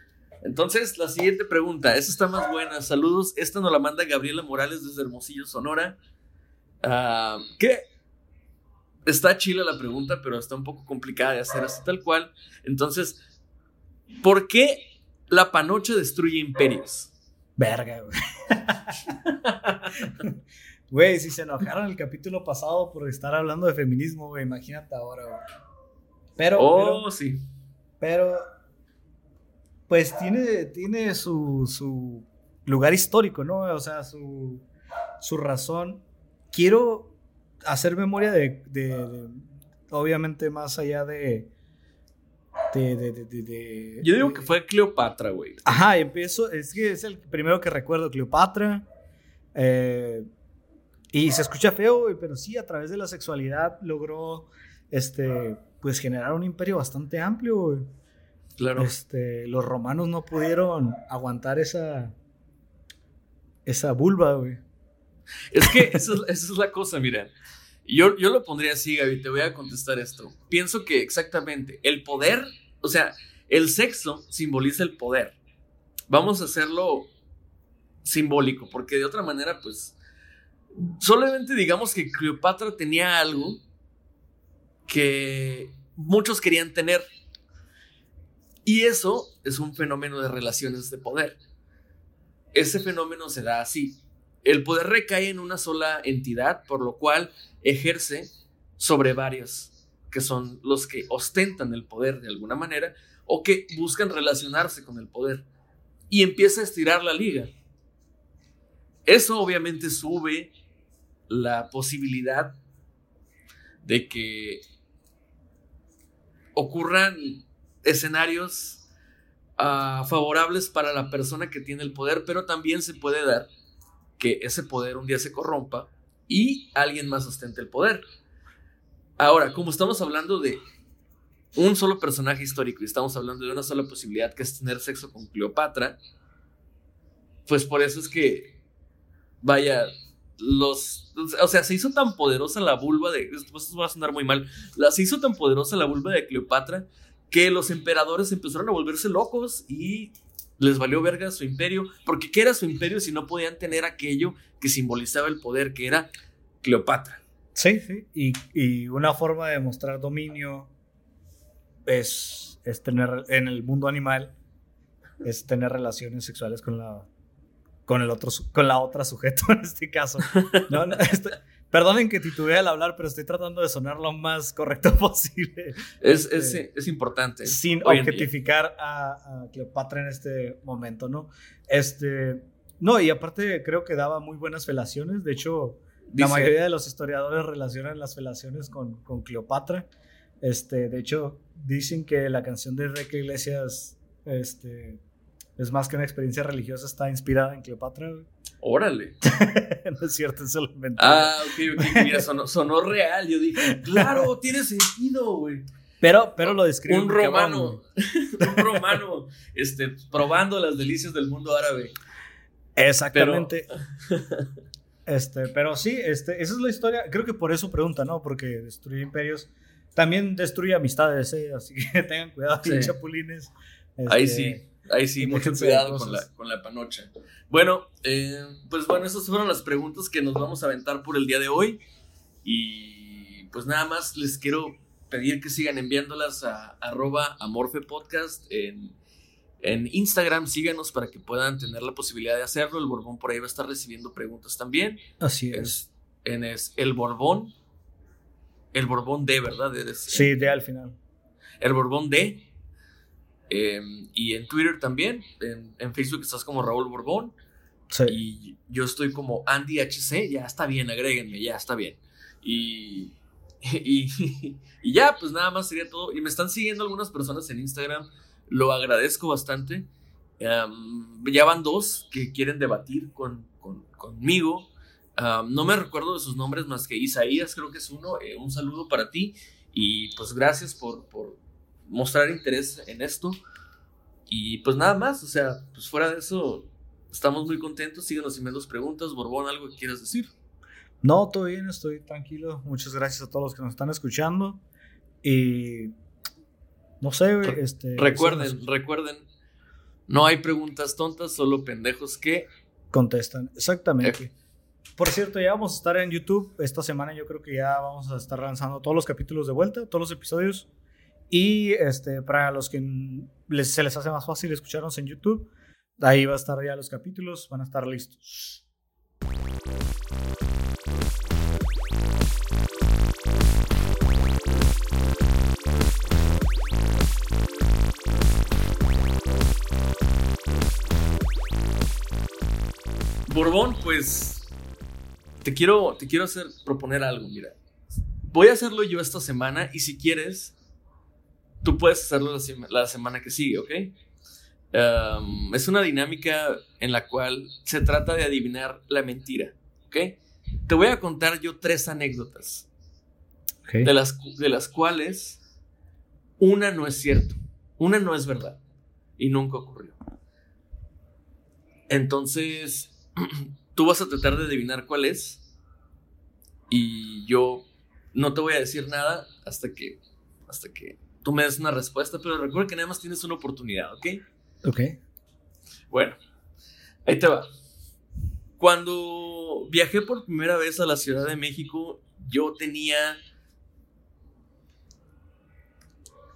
Entonces, la siguiente pregunta, esta está más buena. Saludos, esta nos la manda Gabriela Morales desde Hermosillo, Sonora. Ah, ¿Qué? Está chila la pregunta, pero está un poco complicada de hacer así tal cual. Entonces, ¿por qué la panocha destruye imperios? Verga, güey. Güey, si se enojaron el capítulo pasado por estar hablando de feminismo, güey, imagínate ahora, güey. Pero, oh, sí. Pero, pues tiene, tiene su, su lugar histórico, ¿no? O sea, su, su razón. Quiero hacer memoria de, de obviamente, más allá de, de, de, de, Yo digo que fue Cleopatra, güey. Ajá, empiezo, es que es el primero que recuerdo, Cleopatra. Eh, y se escucha feo, güey, pero sí, a través de la sexualidad logró, este, pues generar un imperio bastante amplio, güey. Claro. Este, los romanos no pudieron aguantar esa, esa vulva, güey. Es que esa es, la cosa, mira. Yo, yo lo pondría así, Gaby, te voy a contestar esto. Pienso que exactamente el poder, o sea, el sexo simboliza el poder. Vamos a hacerlo simbólico, porque de otra manera, pues, solamente digamos que Cleopatra tenía algo que muchos querían tener. Y eso es un fenómeno de relaciones de poder. Ese fenómeno se da así. El poder recae en una sola entidad, por lo cual ejerce sobre varios, que son los que ostentan el poder de alguna manera o que buscan relacionarse con el poder. Y empieza a estirar la liga. Eso obviamente sube la posibilidad de que ocurran escenarios ah, favorables para la persona que tiene el poder, pero también se puede dar que ese poder un día se corrompa y alguien más ostente el poder. Ahora, como estamos hablando de un solo personaje histórico y estamos hablando de una sola posibilidad que es tener sexo con Cleopatra, pues por eso es que, vaya, los, o sea, se hizo tan poderosa la vulva de, esto va a sonar muy mal, se hizo tan poderosa la vulva de Cleopatra que los emperadores empezaron a volverse locos y les valió verga su imperio, porque ¿qué era su imperio si no podían tener aquello que simbolizaba el poder, que era Cleopatra? Sí, sí, y, una forma de mostrar dominio es, es tener en el mundo animal, es tener relaciones sexuales con la con el otro con la otra sujeto en este caso. No, perdonen que titubee al hablar, pero estoy tratando de sonar lo más correcto posible. Es, es, este, es importante. Sin objetificar a, Cleopatra en este momento, ¿no? Este, no, y aparte creo que daba muy buenas felaciones. De hecho, la mayoría de los historiadores relacionan las felaciones con, con Cleopatra. Este, de hecho, dicen que la canción de Enrique Iglesias este, es más que una experiencia religiosa, está inspirada en Cleopatra. Órale. no es cierto, eso lo inventé. Ah, ok, ok, mira, sonó, real. Yo dije, claro, tiene sentido, güey. Pero, pero lo describe un romano, un romano, este, probando las delicias del mundo árabe. Exactamente. Este, pero sí, este, esa es la historia. Creo que por eso pregunta, ¿no? Porque destruye imperios. También destruye amistades, ¿eh? así que tengan cuidado, chapulines. Ahí este, sí. Ahí sí, mucho cuidado con la, con la, panocha. Bueno, eh, pues bueno, esas fueron las preguntas que nos vamos a aventar por el día de hoy. Y pues nada más les quiero pedir que sigan enviándolas a arroba amorfepodcast en, en Instagram. Síganos para que puedan tener la posibilidad de hacerlo. El Borbón por ahí va a estar recibiendo preguntas también. Así es. en es el Borbón. El Borbón D, ¿verdad? sí, D al final. El Borbón D Em, y en Twitter también. En, Facebook estás como Raúl Borbón. Y yo estoy como Andy HC. Ya está bien, agréguenme, ya está bien. Y, y, ya, pues nada más sería todo. Y me están siguiendo algunas personas en Instagram. Lo agradezco bastante. Em, ya van dos que quieren debatir con, conmigo. no me recuerdo de sus nombres más que Isaías, creo que es uno. Eh, un saludo para ti. Y pues gracias por, por, mostrar interés en esto. Y pues nada más, o sea, pues fuera de eso, estamos muy contentos. Síguenos enviando preguntas. Borbón, ¿algo que quieras decir? No, todo bien, estoy tranquilo. Muchas gracias a todos los que nos están escuchando. Y no sé, este. Recuerden, recuerden, no hay preguntas tontas, solo pendejos que contestan. Exactamente. Por cierto, ya vamos a estar en YouTube. Esta semana yo creo que ya vamos a estar lanzando todos los capítulos de vuelta, todos los episodios. Y este, para los que se les hace más fácil escucharnos en YouTube, Ahí va a estar ya los capítulos, van a estar listos. Borbón, pues te quiero, te quiero hacer proponer algo, mira. Voy a hacerlo yo esta semana y si quieres, tú puedes hacerlo la, semana que sigue, ¿ok? Um, es una dinámica en la cual se trata de adivinar la mentira, ¿ok? Te voy a contar yo tres anécdotas, de, las, de las cuales una no es cierto, una no es verdad y nunca ocurrió. Entonces, tú vas a tratar de adivinar cuál es y yo no te voy a decir nada hasta que, hasta que tú me des una respuesta, pero recuerda que nada más tienes una oportunidad, ¿ok? Ok. Bueno, ahí te va. Cuando viajé por primera vez a la Ciudad de México, yo tenía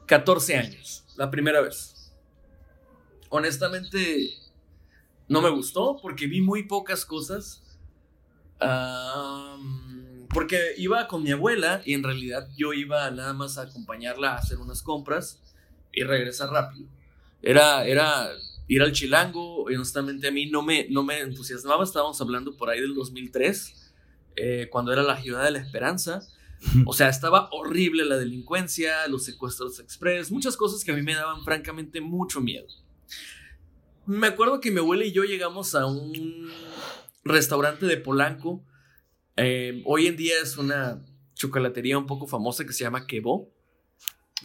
14 años, la primera vez. Honestamente, no me gustó porque vi muy pocas cosas. Porque iba con mi abuela y en realidad yo iba nada más a acompañarla a hacer unas compras y regresar rápido. Era, era ir al chilango y honestamente a mí no me, no me entusiasmaba. Estábamos hablando por ahí del 2003, eh, cuando era la ciudad de la esperanza. O sea, estaba horrible la delincuencia, los secuestros express, muchas cosas que a mí me daban francamente mucho miedo. Me acuerdo que mi abuela y yo llegamos a un restaurante de Polanco. Eh, hoy en día es una chocolatería un poco famosa que se llama Quebo.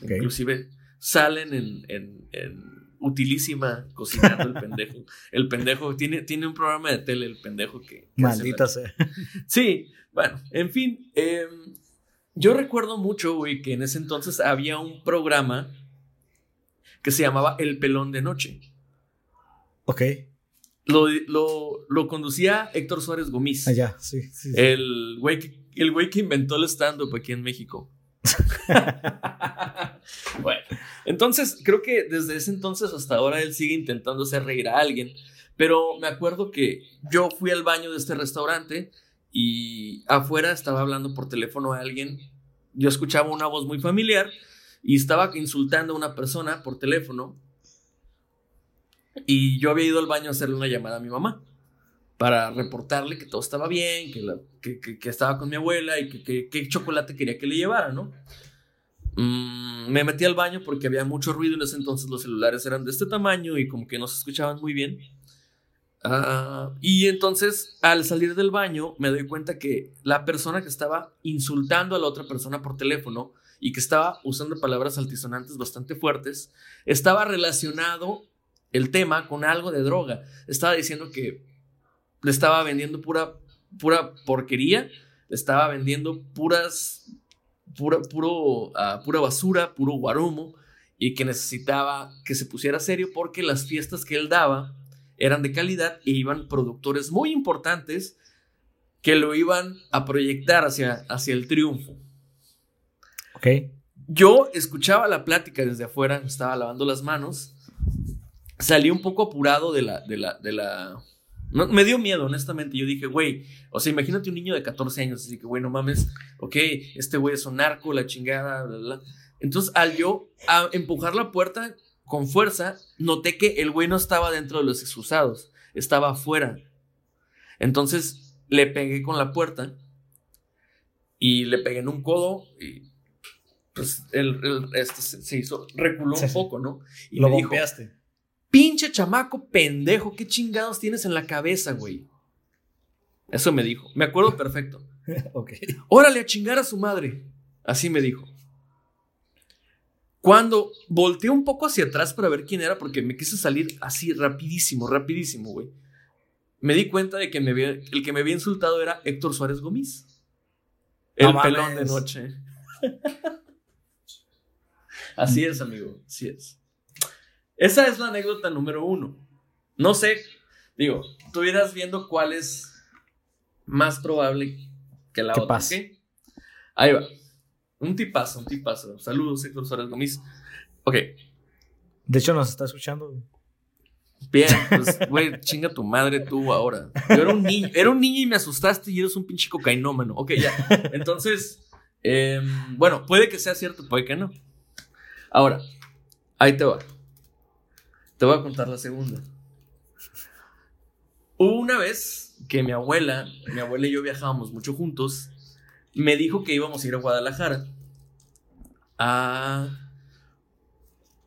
Inclusive salen en, utilísima cocinando el pendejo. El pendejo tiene, tiene un programa de tele, el pendejo que... Maldita sea. Sí, bueno, en fin. Em, yo recuerdo mucho, güey, que en ese entonces había un programa que se llamaba El Pelón de Noche. Ok. Lo, lo, conducía Héctor Suárez Gomis. Allá, ah, sí, El, güey que, el güey que inventó el stand-up aquí en México. bueno, entonces creo que desde ese entonces hasta ahora él sigue intentando hacer reír a alguien. Pero me acuerdo que yo fui al baño de este restaurante y afuera estaba hablando por teléfono a alguien. Yo escuchaba una voz muy familiar y estaba insultando a una persona por teléfono y yo había ido al baño a hacerle una llamada a mi mamá para reportarle que todo estaba bien, que, que, estaba con mi abuela y que, qué chocolate quería que le llevara, ¿no? Mm, me metí al baño porque había mucho ruido en ese entonces, los celulares eran de este tamaño y como que no se escuchaban muy bien. Ah, y entonces al salir del baño me doy cuenta que la persona que estaba insultando a la otra persona por teléfono y que estaba usando palabras altisonantes bastante fuertes, estaba relacionado el tema con algo de droga. Estaba diciendo que le estaba vendiendo pura, pura porquería, le estaba vendiendo puras, pura, puro, ah, pura basura, puro guarumo, y que necesitaba que se pusiera serio porque las fiestas que él daba eran de calidad e iban productores muy importantes que lo iban a proyectar hacia, hacia el triunfo. Ok. Yo escuchaba la plática desde afuera, estaba lavando las manos salí un poco apurado de la, de la, de la... me dio miedo, honestamente. Yo dije, güey, o sea, imagínate un niño de 14 años, así que, güey, no mames, ok, este güey es un narco, la chingada, bla, bla. Entonces, al yo a empujar la puerta con fuerza, noté que el güey no estaba dentro de los excusados, estaba afuera. Entonces, le pegué con la puerta y le pegué en un codo y pues el, este se, hizo, reculó un poco, ¿no? Y Lo golpeaste. Pinche chamaco pendejo, ¿qué chingados tienes en la cabeza, güey? Eso me dijo. Me acuerdo perfecto. ok. Órale a chingar a su madre. Así me dijo. Cuando volteé un poco hacia atrás para ver quién era, porque me quise salir así rapidísimo, rapidísimo, güey. Me di cuenta de que me el que me había insultado era Héctor Suárez Gómez. El pelón de noche. así es, amigo. Así es. Esa es la anécdota número uno. No sé, digo, tú irás viendo cuál es más probable que la otra. Ahí va. Un tipazo, un tipazo. Saludos, Héctor Suárez Gómez. Ok. De hecho, nos está escuchando. Bien, pues, güey, chinga tu madre tú ahora. Yo era un niño, era un niño y me asustaste y eres un pinche cocainómano. Ok, ya. Entonces, em, bueno, puede que sea cierto, puede que no. Ahora, ahí te va. Te voy a contar la segunda. Hubo una vez que mi abuela, mi abuela y yo viajábamos mucho juntos, me dijo que íbamos a ir a Guadalajara a,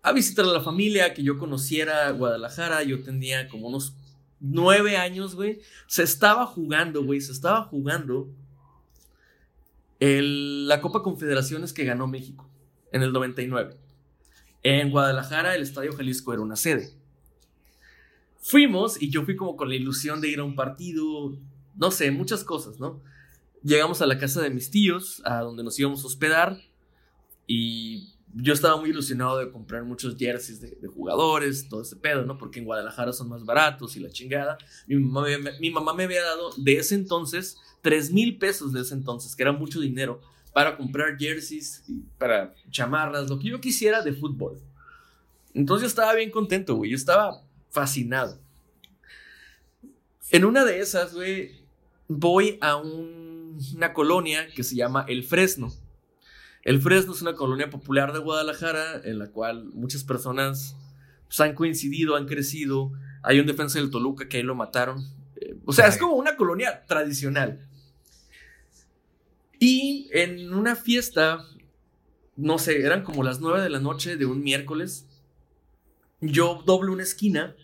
a visitar a la familia, que yo conociera Guadalajara. Yo tenía como unos nueve años, güey. Se estaba jugando, güey, se estaba jugando el, la Copa Confederaciones que ganó México en el 99. En Guadalajara, el Estadio Jalisco era una sede. Fuimos y yo fui como con la ilusión de ir a un partido, no sé, muchas cosas, ¿no? Llegamos a la casa de mis tíos, a donde nos íbamos a hospedar, y yo estaba muy ilusionado de comprar muchos jerseys de, jugadores, todo ese pedo, ¿no? Porque en Guadalajara son más baratos y la chingada. Mi mamá, mi mamá me había dado de ese entonces 3 mil pesos de ese entonces, que era mucho dinero, para comprar jerseys, para chamarras, lo que yo quisiera de fútbol. Entonces yo estaba bien contento, güey. Yo estaba fascinado. En una de esas, güey, voy a una colonia que se llama El Fresno. El Fresno es una colonia popular de Guadalajara en la cual muchas personas pues, han coincidido, han crecido. Hay un defensa del Toluca que ahí lo mataron. Eh, o sea, es como una colonia tradicional. Y en una fiesta, no sé, eran como las nueve de la noche de un miércoles, yo doblo una esquina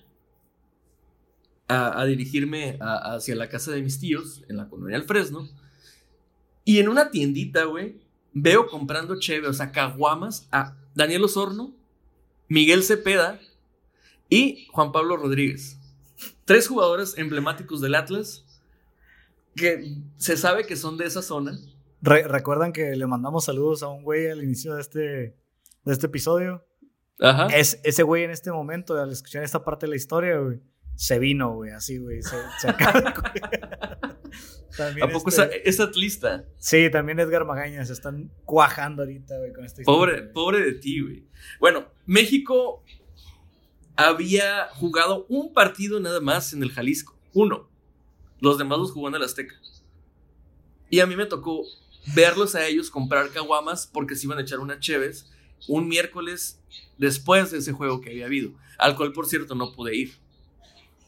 a, dirigirme hacia la casa de mis tíos en la colonia del Fresno. Y en una tiendita, güey, veo comprando cheve, o sea, caguamas a Daniel Osorno, Miguel Cepeda y Juan Pablo Rodríguez. Tres jugadores emblemáticos del Atlas que se sabe que son de esa zona. Recuerdan que le mandamos saludos a un güey al inicio de este, de este episodio. Ajá. Es, ese güey en este momento, al escuchar esta parte de la historia, güey, se vino, güey, así, güey. Se, acaba. ¿A poco este es atlista? Sí, también Edgar Magaña se están cuajando ahorita, güey, con esta historia. Pobre, pobre de ti, güey. Bueno, México había jugado un partido nada más en el Jalisco. Uno. Los demás los jugó en el Azteca. Y a mí me tocó verlos a ellos comprar caguamas porque se iban a echar una Cheves un miércoles después de ese juego que había habido, al cual por cierto no pude ir.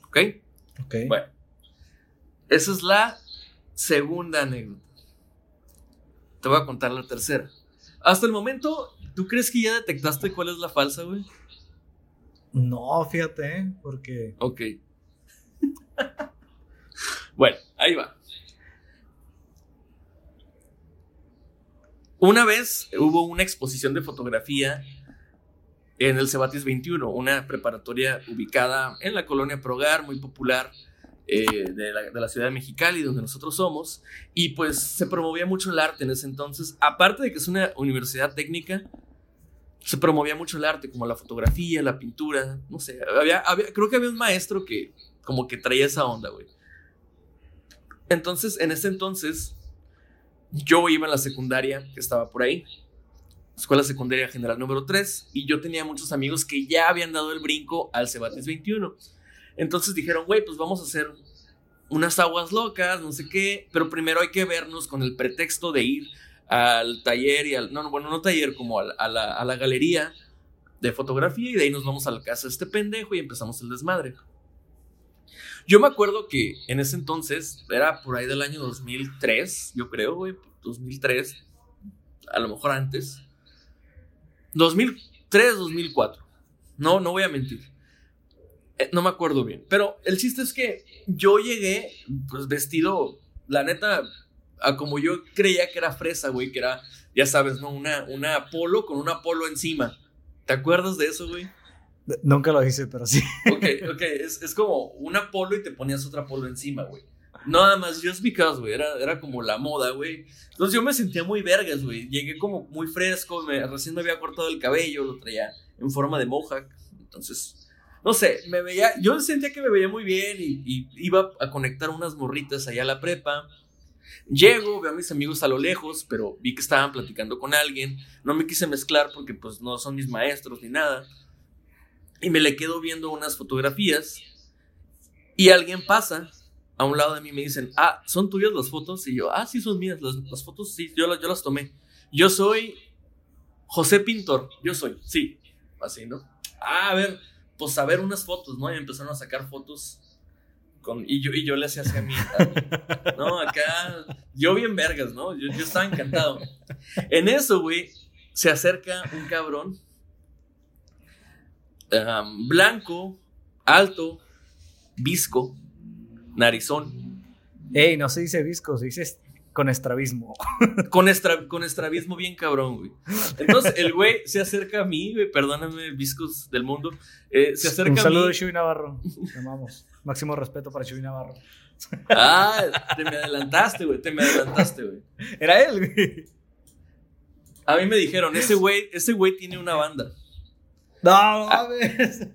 ¿Ok? Ok. Bueno, esa es la segunda anécdota. Te voy a contar la tercera. Hasta el momento, ¿tú crees que ya detectaste cuál es la falsa, güey? No, fíjate, ¿eh? porque... Ok. bueno, ahí va. Una vez hubo una exposición de fotografía en el Cebatis 21, una preparatoria ubicada en la colonia Progar, muy popular eh, de, la, ciudad de Mexicali, donde nosotros somos, y pues se promovía mucho el arte en ese entonces, aparte de que es una universidad técnica, se promovía mucho el arte, como la fotografía, la pintura, no sé, había, creo que había un maestro que como que traía esa onda, güey. Entonces, en ese entonces, yo iba en la secundaria, que estaba por ahí, Escuela Secundaria General número 3, y yo tenía muchos amigos que ya habían dado el brinco al Cebatis 21. Entonces dijeron, güey, pues vamos a hacer unas aguas locas, no sé qué, pero primero hay que vernos con el pretexto de ir al taller y al, no, bueno, no taller, como a, la, a la galería de fotografía y de ahí nos vamos a la casa de este pendejo y empezamos el desmadre. Yo me acuerdo que en ese entonces, era por ahí del año 2003, yo creo, güey, 2003, a lo mejor antes. 2003, 2004. No, no voy a mentir. Eh, no me acuerdo bien. Pero el chiste es que yo llegué, pues vestido, la neta, a como yo creía que era fresa, güey, que era, ya sabes, ¿no? Una, una polo con una polo encima. ¿Te acuerdas de eso, güey? Nunca lo hice, pero sí. Ok, ok, es, es como una polo y te ponías otra polo encima, güey. Nada más, just because, güey, era, era como la moda, güey. Entonces yo me sentía muy vergas, güey. Llegué como muy fresco, recién me había cortado el cabello, lo traía en forma de mohawk. Entonces, no sé, me veía, yo sentía que me veía muy bien y, y iba a conectar unas morritas allá a la prepa. Llego, veo a mis amigos a lo lejos, pero vi que estaban platicando con alguien. No me quise mezclar porque pues no son mis maestros ni nada. Y me le quedo viendo unas fotografías y alguien pasa a un lado de mí y me dicen, ah, ¿son tuyas las fotos? Y yo, ah, sí, son mías, las, las fotos, sí, yo, yo las tomé. Yo soy José Pintor, yo soy, sí, así, ¿no? Ah, a ver, pues a ver unas fotos, ¿no? Y empezaron a sacar fotos con, y, yo, y yo le hacía así a mí, a mí, ¿no? Acá, yo bien vergas, ¿no? Yo, yo estaba encantado. En eso, güey, se acerca un cabrón um, blanco, alto, visco, narizón, Ey, no se dice visco, se dice con estrabismo. con, estra- con estrabismo bien cabrón, güey. Entonces el güey se acerca a mí, güey, perdóname, viscos del mundo, eh, se acerca Un a saludo mí. de Chuy Navarro. Te amamos. Máximo respeto para Chuy Navarro. Ah, te me adelantaste, güey, te me adelantaste, güey. Era él, güey. A mí me dijeron, ese güey, ese güey tiene una banda. No, mames.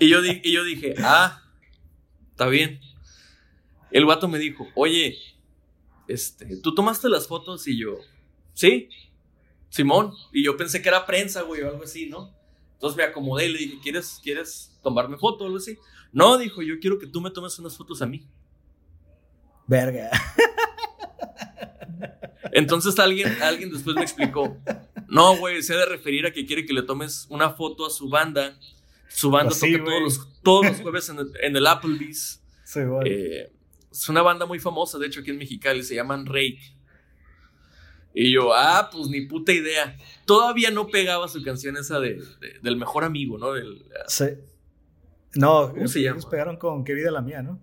Y yo, y yo dije, ah, está bien. El guato me dijo, oye, este, ¿tú tomaste las fotos? Y yo, sí, Simón. Y yo pensé que era prensa, güey, o algo así, ¿no? Entonces me acomodé y le dije, ¿quieres, ¿quieres tomarme foto o algo así? No, dijo, yo quiero que tú me tomes unas fotos a mí. Verga. Entonces alguien, alguien después me explicó, no, güey, se ha de referir a que quiere que le tomes una foto a su banda. Su banda toca todos los, todos los jueves en el, en el Applebee's. Sí. Eh, es una banda muy famosa, de hecho, aquí en Mexicali, se llaman Rake. Y yo, ah, pues ni puta idea. Todavía no pegaba su canción esa de, de- del mejor amigo, ¿no? Del- Sí. No, ¿Cómo se ellos llama? pegaron con Qué vida la mía, ¿no?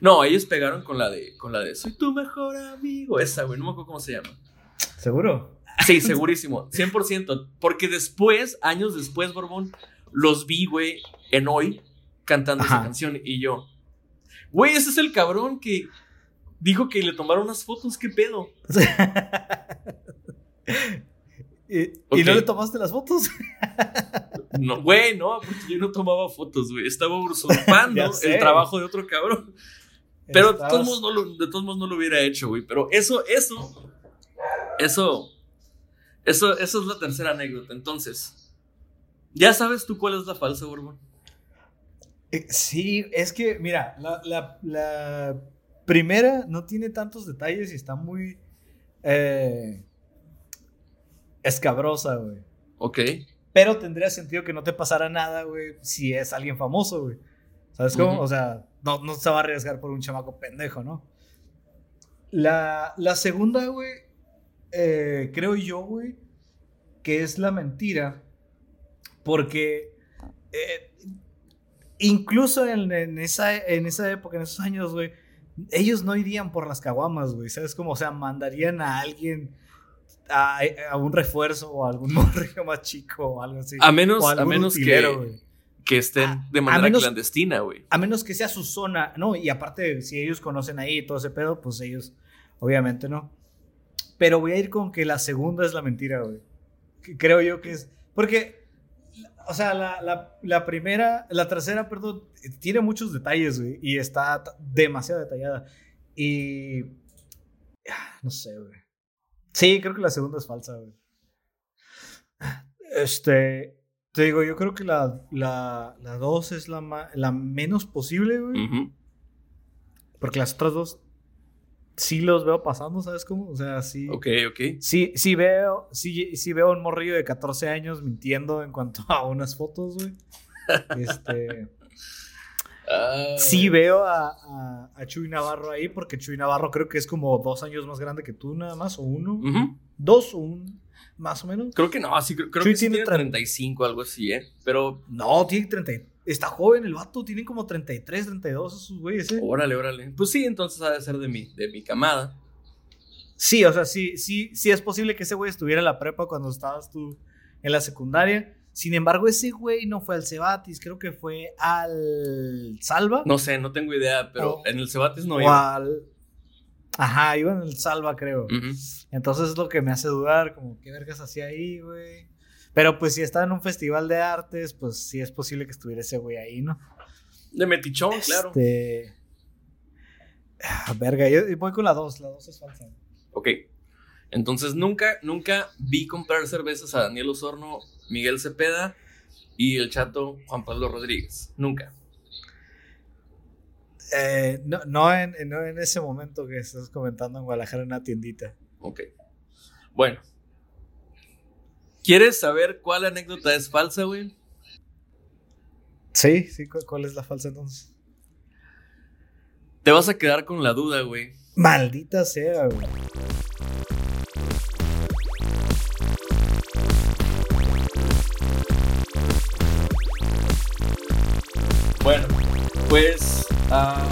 no, ellos pegaron con la de, con la de Soy tu mejor amigo. Esa, güey, no me acuerdo cómo se llama. ¿Seguro? Sí, segurísimo, 100%. Porque después, años después, Borbón, los vi, güey, en hoy cantando esa canción. Y yo, güey, ese es el cabrón que dijo que le tomaron unas fotos, ¿qué pedo? ¿Y, Ok. ¿Y no le tomaste las fotos? No, güey, no, porque yo no tomaba fotos, güey. Estaba usurpando el trabajo de otro cabrón. Pero de Estabas- todos, modos no lo, de todos modos no lo hubiera hecho, güey. Pero eso, eso, eso, eso, eso es la tercera anécdota. Entonces, ¿ya sabes tú cuál es la falsa, Borbón? Eh, Sí, es que, mira, la, la- la primera no tiene tantos detalles y está muy eh, escabrosa, güey. Ok. Pero tendría sentido que no te pasara nada, güey, si es alguien famoso, güey. ¿Sabes cómo? O sea, no, no se va a arriesgar por un chamaco pendejo, ¿no? La, la segunda, güey, eh, creo yo, güey, que es la mentira. Porque eh, incluso en, en esa, en esa época, en esos años, güey, ellos no irían por las caguamas, güey. ¿Sabes cómo? O sea, mandarían a alguien a, a un refuerzo o a algún morrillo más chico o algo así. A menos, a menos utilero, que, que estén A- de manera menos- clandestina, güey. A menos que sea su zona, ¿no? Y aparte, si ellos conocen ahí todo ese pedo, pues ellos, obviamente, ¿no? Pero voy a ir con que la segunda es la mentira, güey. Creo yo que es. Porque, o sea, la, la- la primera, la tercera, perdón, tiene muchos detalles, güey. Y está demasiado detallada. Y. ah, No sé, güey. Sí, creo que la segunda es falsa, güey. Este. Te digo, yo creo que la, la, la dos es la, la menos posible, güey. Porque las otras dos sí los veo pasando, ¿sabes cómo? O sea, sí. Ok, ok. Sí, sí veo, sí, sí veo un morrillo de 14 años mintiendo en cuanto a unas fotos, güey. Este, Ah, sí veo a, a, a Chuy Navarro ahí, porque Chuy Navarro creo que es como dos años más grande que tú, nada más, o uno. Dos o un, más o menos. Creo que no, sí, creo, creo Chuy que sí tiene tiene tre- 35, algo así, ¿eh? Pero, No, tiene 30. Está joven el vato, tiene como 33, 32 esos güeyes, ¿eh? órale, órale. Pues sí, entonces ha de ser de mi, de mi camada. Sí, o sea, sí, sí, sí es posible que ese güey estuviera en la prepa cuando estabas tú en la secundaria. Sin embargo, ese güey no fue al Cebatis, creo que fue al Salva. No sé, no tengo idea, pero O- en el Cebatis no o iba. al. Ajá, iba en el Salva, creo. Entonces es lo que me hace dudar, como, ¿qué vergas hacía ahí, güey? Pero pues si está en un festival de artes, pues sí es posible que estuviera ese güey ahí, ¿no? De Metichón, claro. Este. Ah, verga, yo voy con la 2, la 2 es falsa. Ok. Entonces nunca, nunca vi comprar cervezas a Daniel Osorno, Miguel Cepeda y el chato Juan Pablo Rodríguez. Nunca. Eh, no, no, en, no en ese momento que estás comentando en Guadalajara en una tiendita. Ok. Bueno. ¿Quieres saber cuál anécdota es falsa, güey? Sí, sí, ¿cu- ¿cuál es la falsa entonces? Te vas a quedar con la duda, güey. Maldita sea, güey. Bueno, pues ah,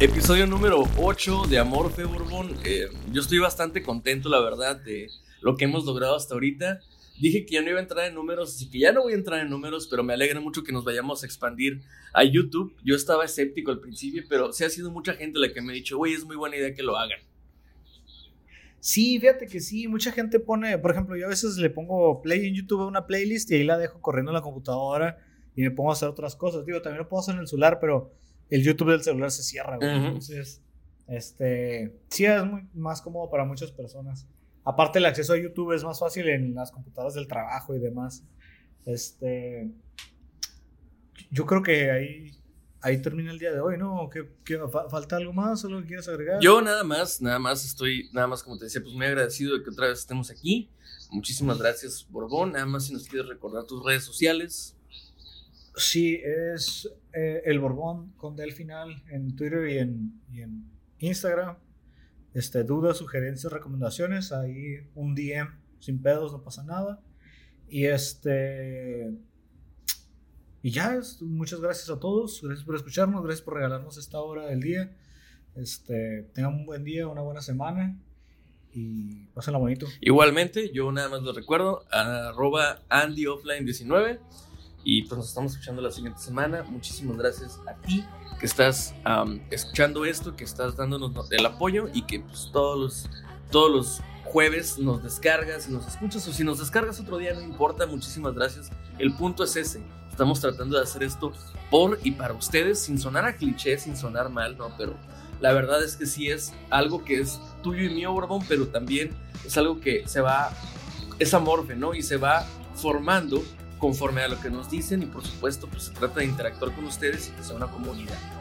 episodio número 8 de Amor Fe Borbón. Eh, yo estoy bastante contento, la verdad, de lo que hemos logrado hasta ahorita. Dije que ya no iba a entrar en números, así que ya no voy a entrar en números, pero me alegra mucho que nos vayamos a expandir a YouTube. Yo estaba escéptico al principio, pero sí ha sido mucha gente la que me ha dicho, güey, es muy buena idea que lo hagan. Sí, fíjate que sí, mucha gente pone, por ejemplo, yo a veces le pongo play en YouTube a una playlist y ahí la dejo corriendo en la computadora y me pongo a hacer otras cosas. Digo, también lo puedo hacer en el celular, pero el YouTube del celular se cierra, güey. Entonces, este, sí es muy más cómodo para muchas personas. Aparte, el acceso a YouTube es más fácil en las computadoras del trabajo y demás. Este, yo creo que ahí, ahí termina el día de hoy, ¿no? ¿Qué, qué- fa- ¿Falta algo más? ¿Algo que quieras agregar? Yo nada más, nada más estoy, nada más como te decía, pues muy agradecido de que otra vez estemos aquí. Muchísimas gracias, Borbón. Nada más si nos quieres recordar tus redes sociales. Sí, es eh, el Borbón con D al final en Twitter y en, y en Instagram. Este, dudas, sugerencias, recomendaciones, ahí un DM sin pedos, no pasa nada. Y este. Y ya, muchas gracias a todos, gracias por escucharnos, gracias por regalarnos esta hora del día. Este, tengan un buen día, una buena semana y pásenla bonito. Igualmente, yo nada más lo recuerdo, arroba AndyOffline19. Y pues nos estamos escuchando la siguiente semana. Muchísimas gracias a ti que estás am, escuchando esto, que estás dándonos el apoyo y que pues, todos los, todos los jueves nos descargas y nos escuchas. O si nos descargas otro día, no importa. Muchísimas gracias. El punto es ese. Estamos tratando de hacer esto por y para ustedes, sin sonar a cliché, sin sonar mal, ¿no? Pero la verdad es que sí es algo que es tuyo y mío, Borbón, pero también es algo que se va, es amorfe, ¿no? Y se va formando conforme a lo que nos dicen y por supuesto pues se trata de interactuar con ustedes y que sea una comunidad.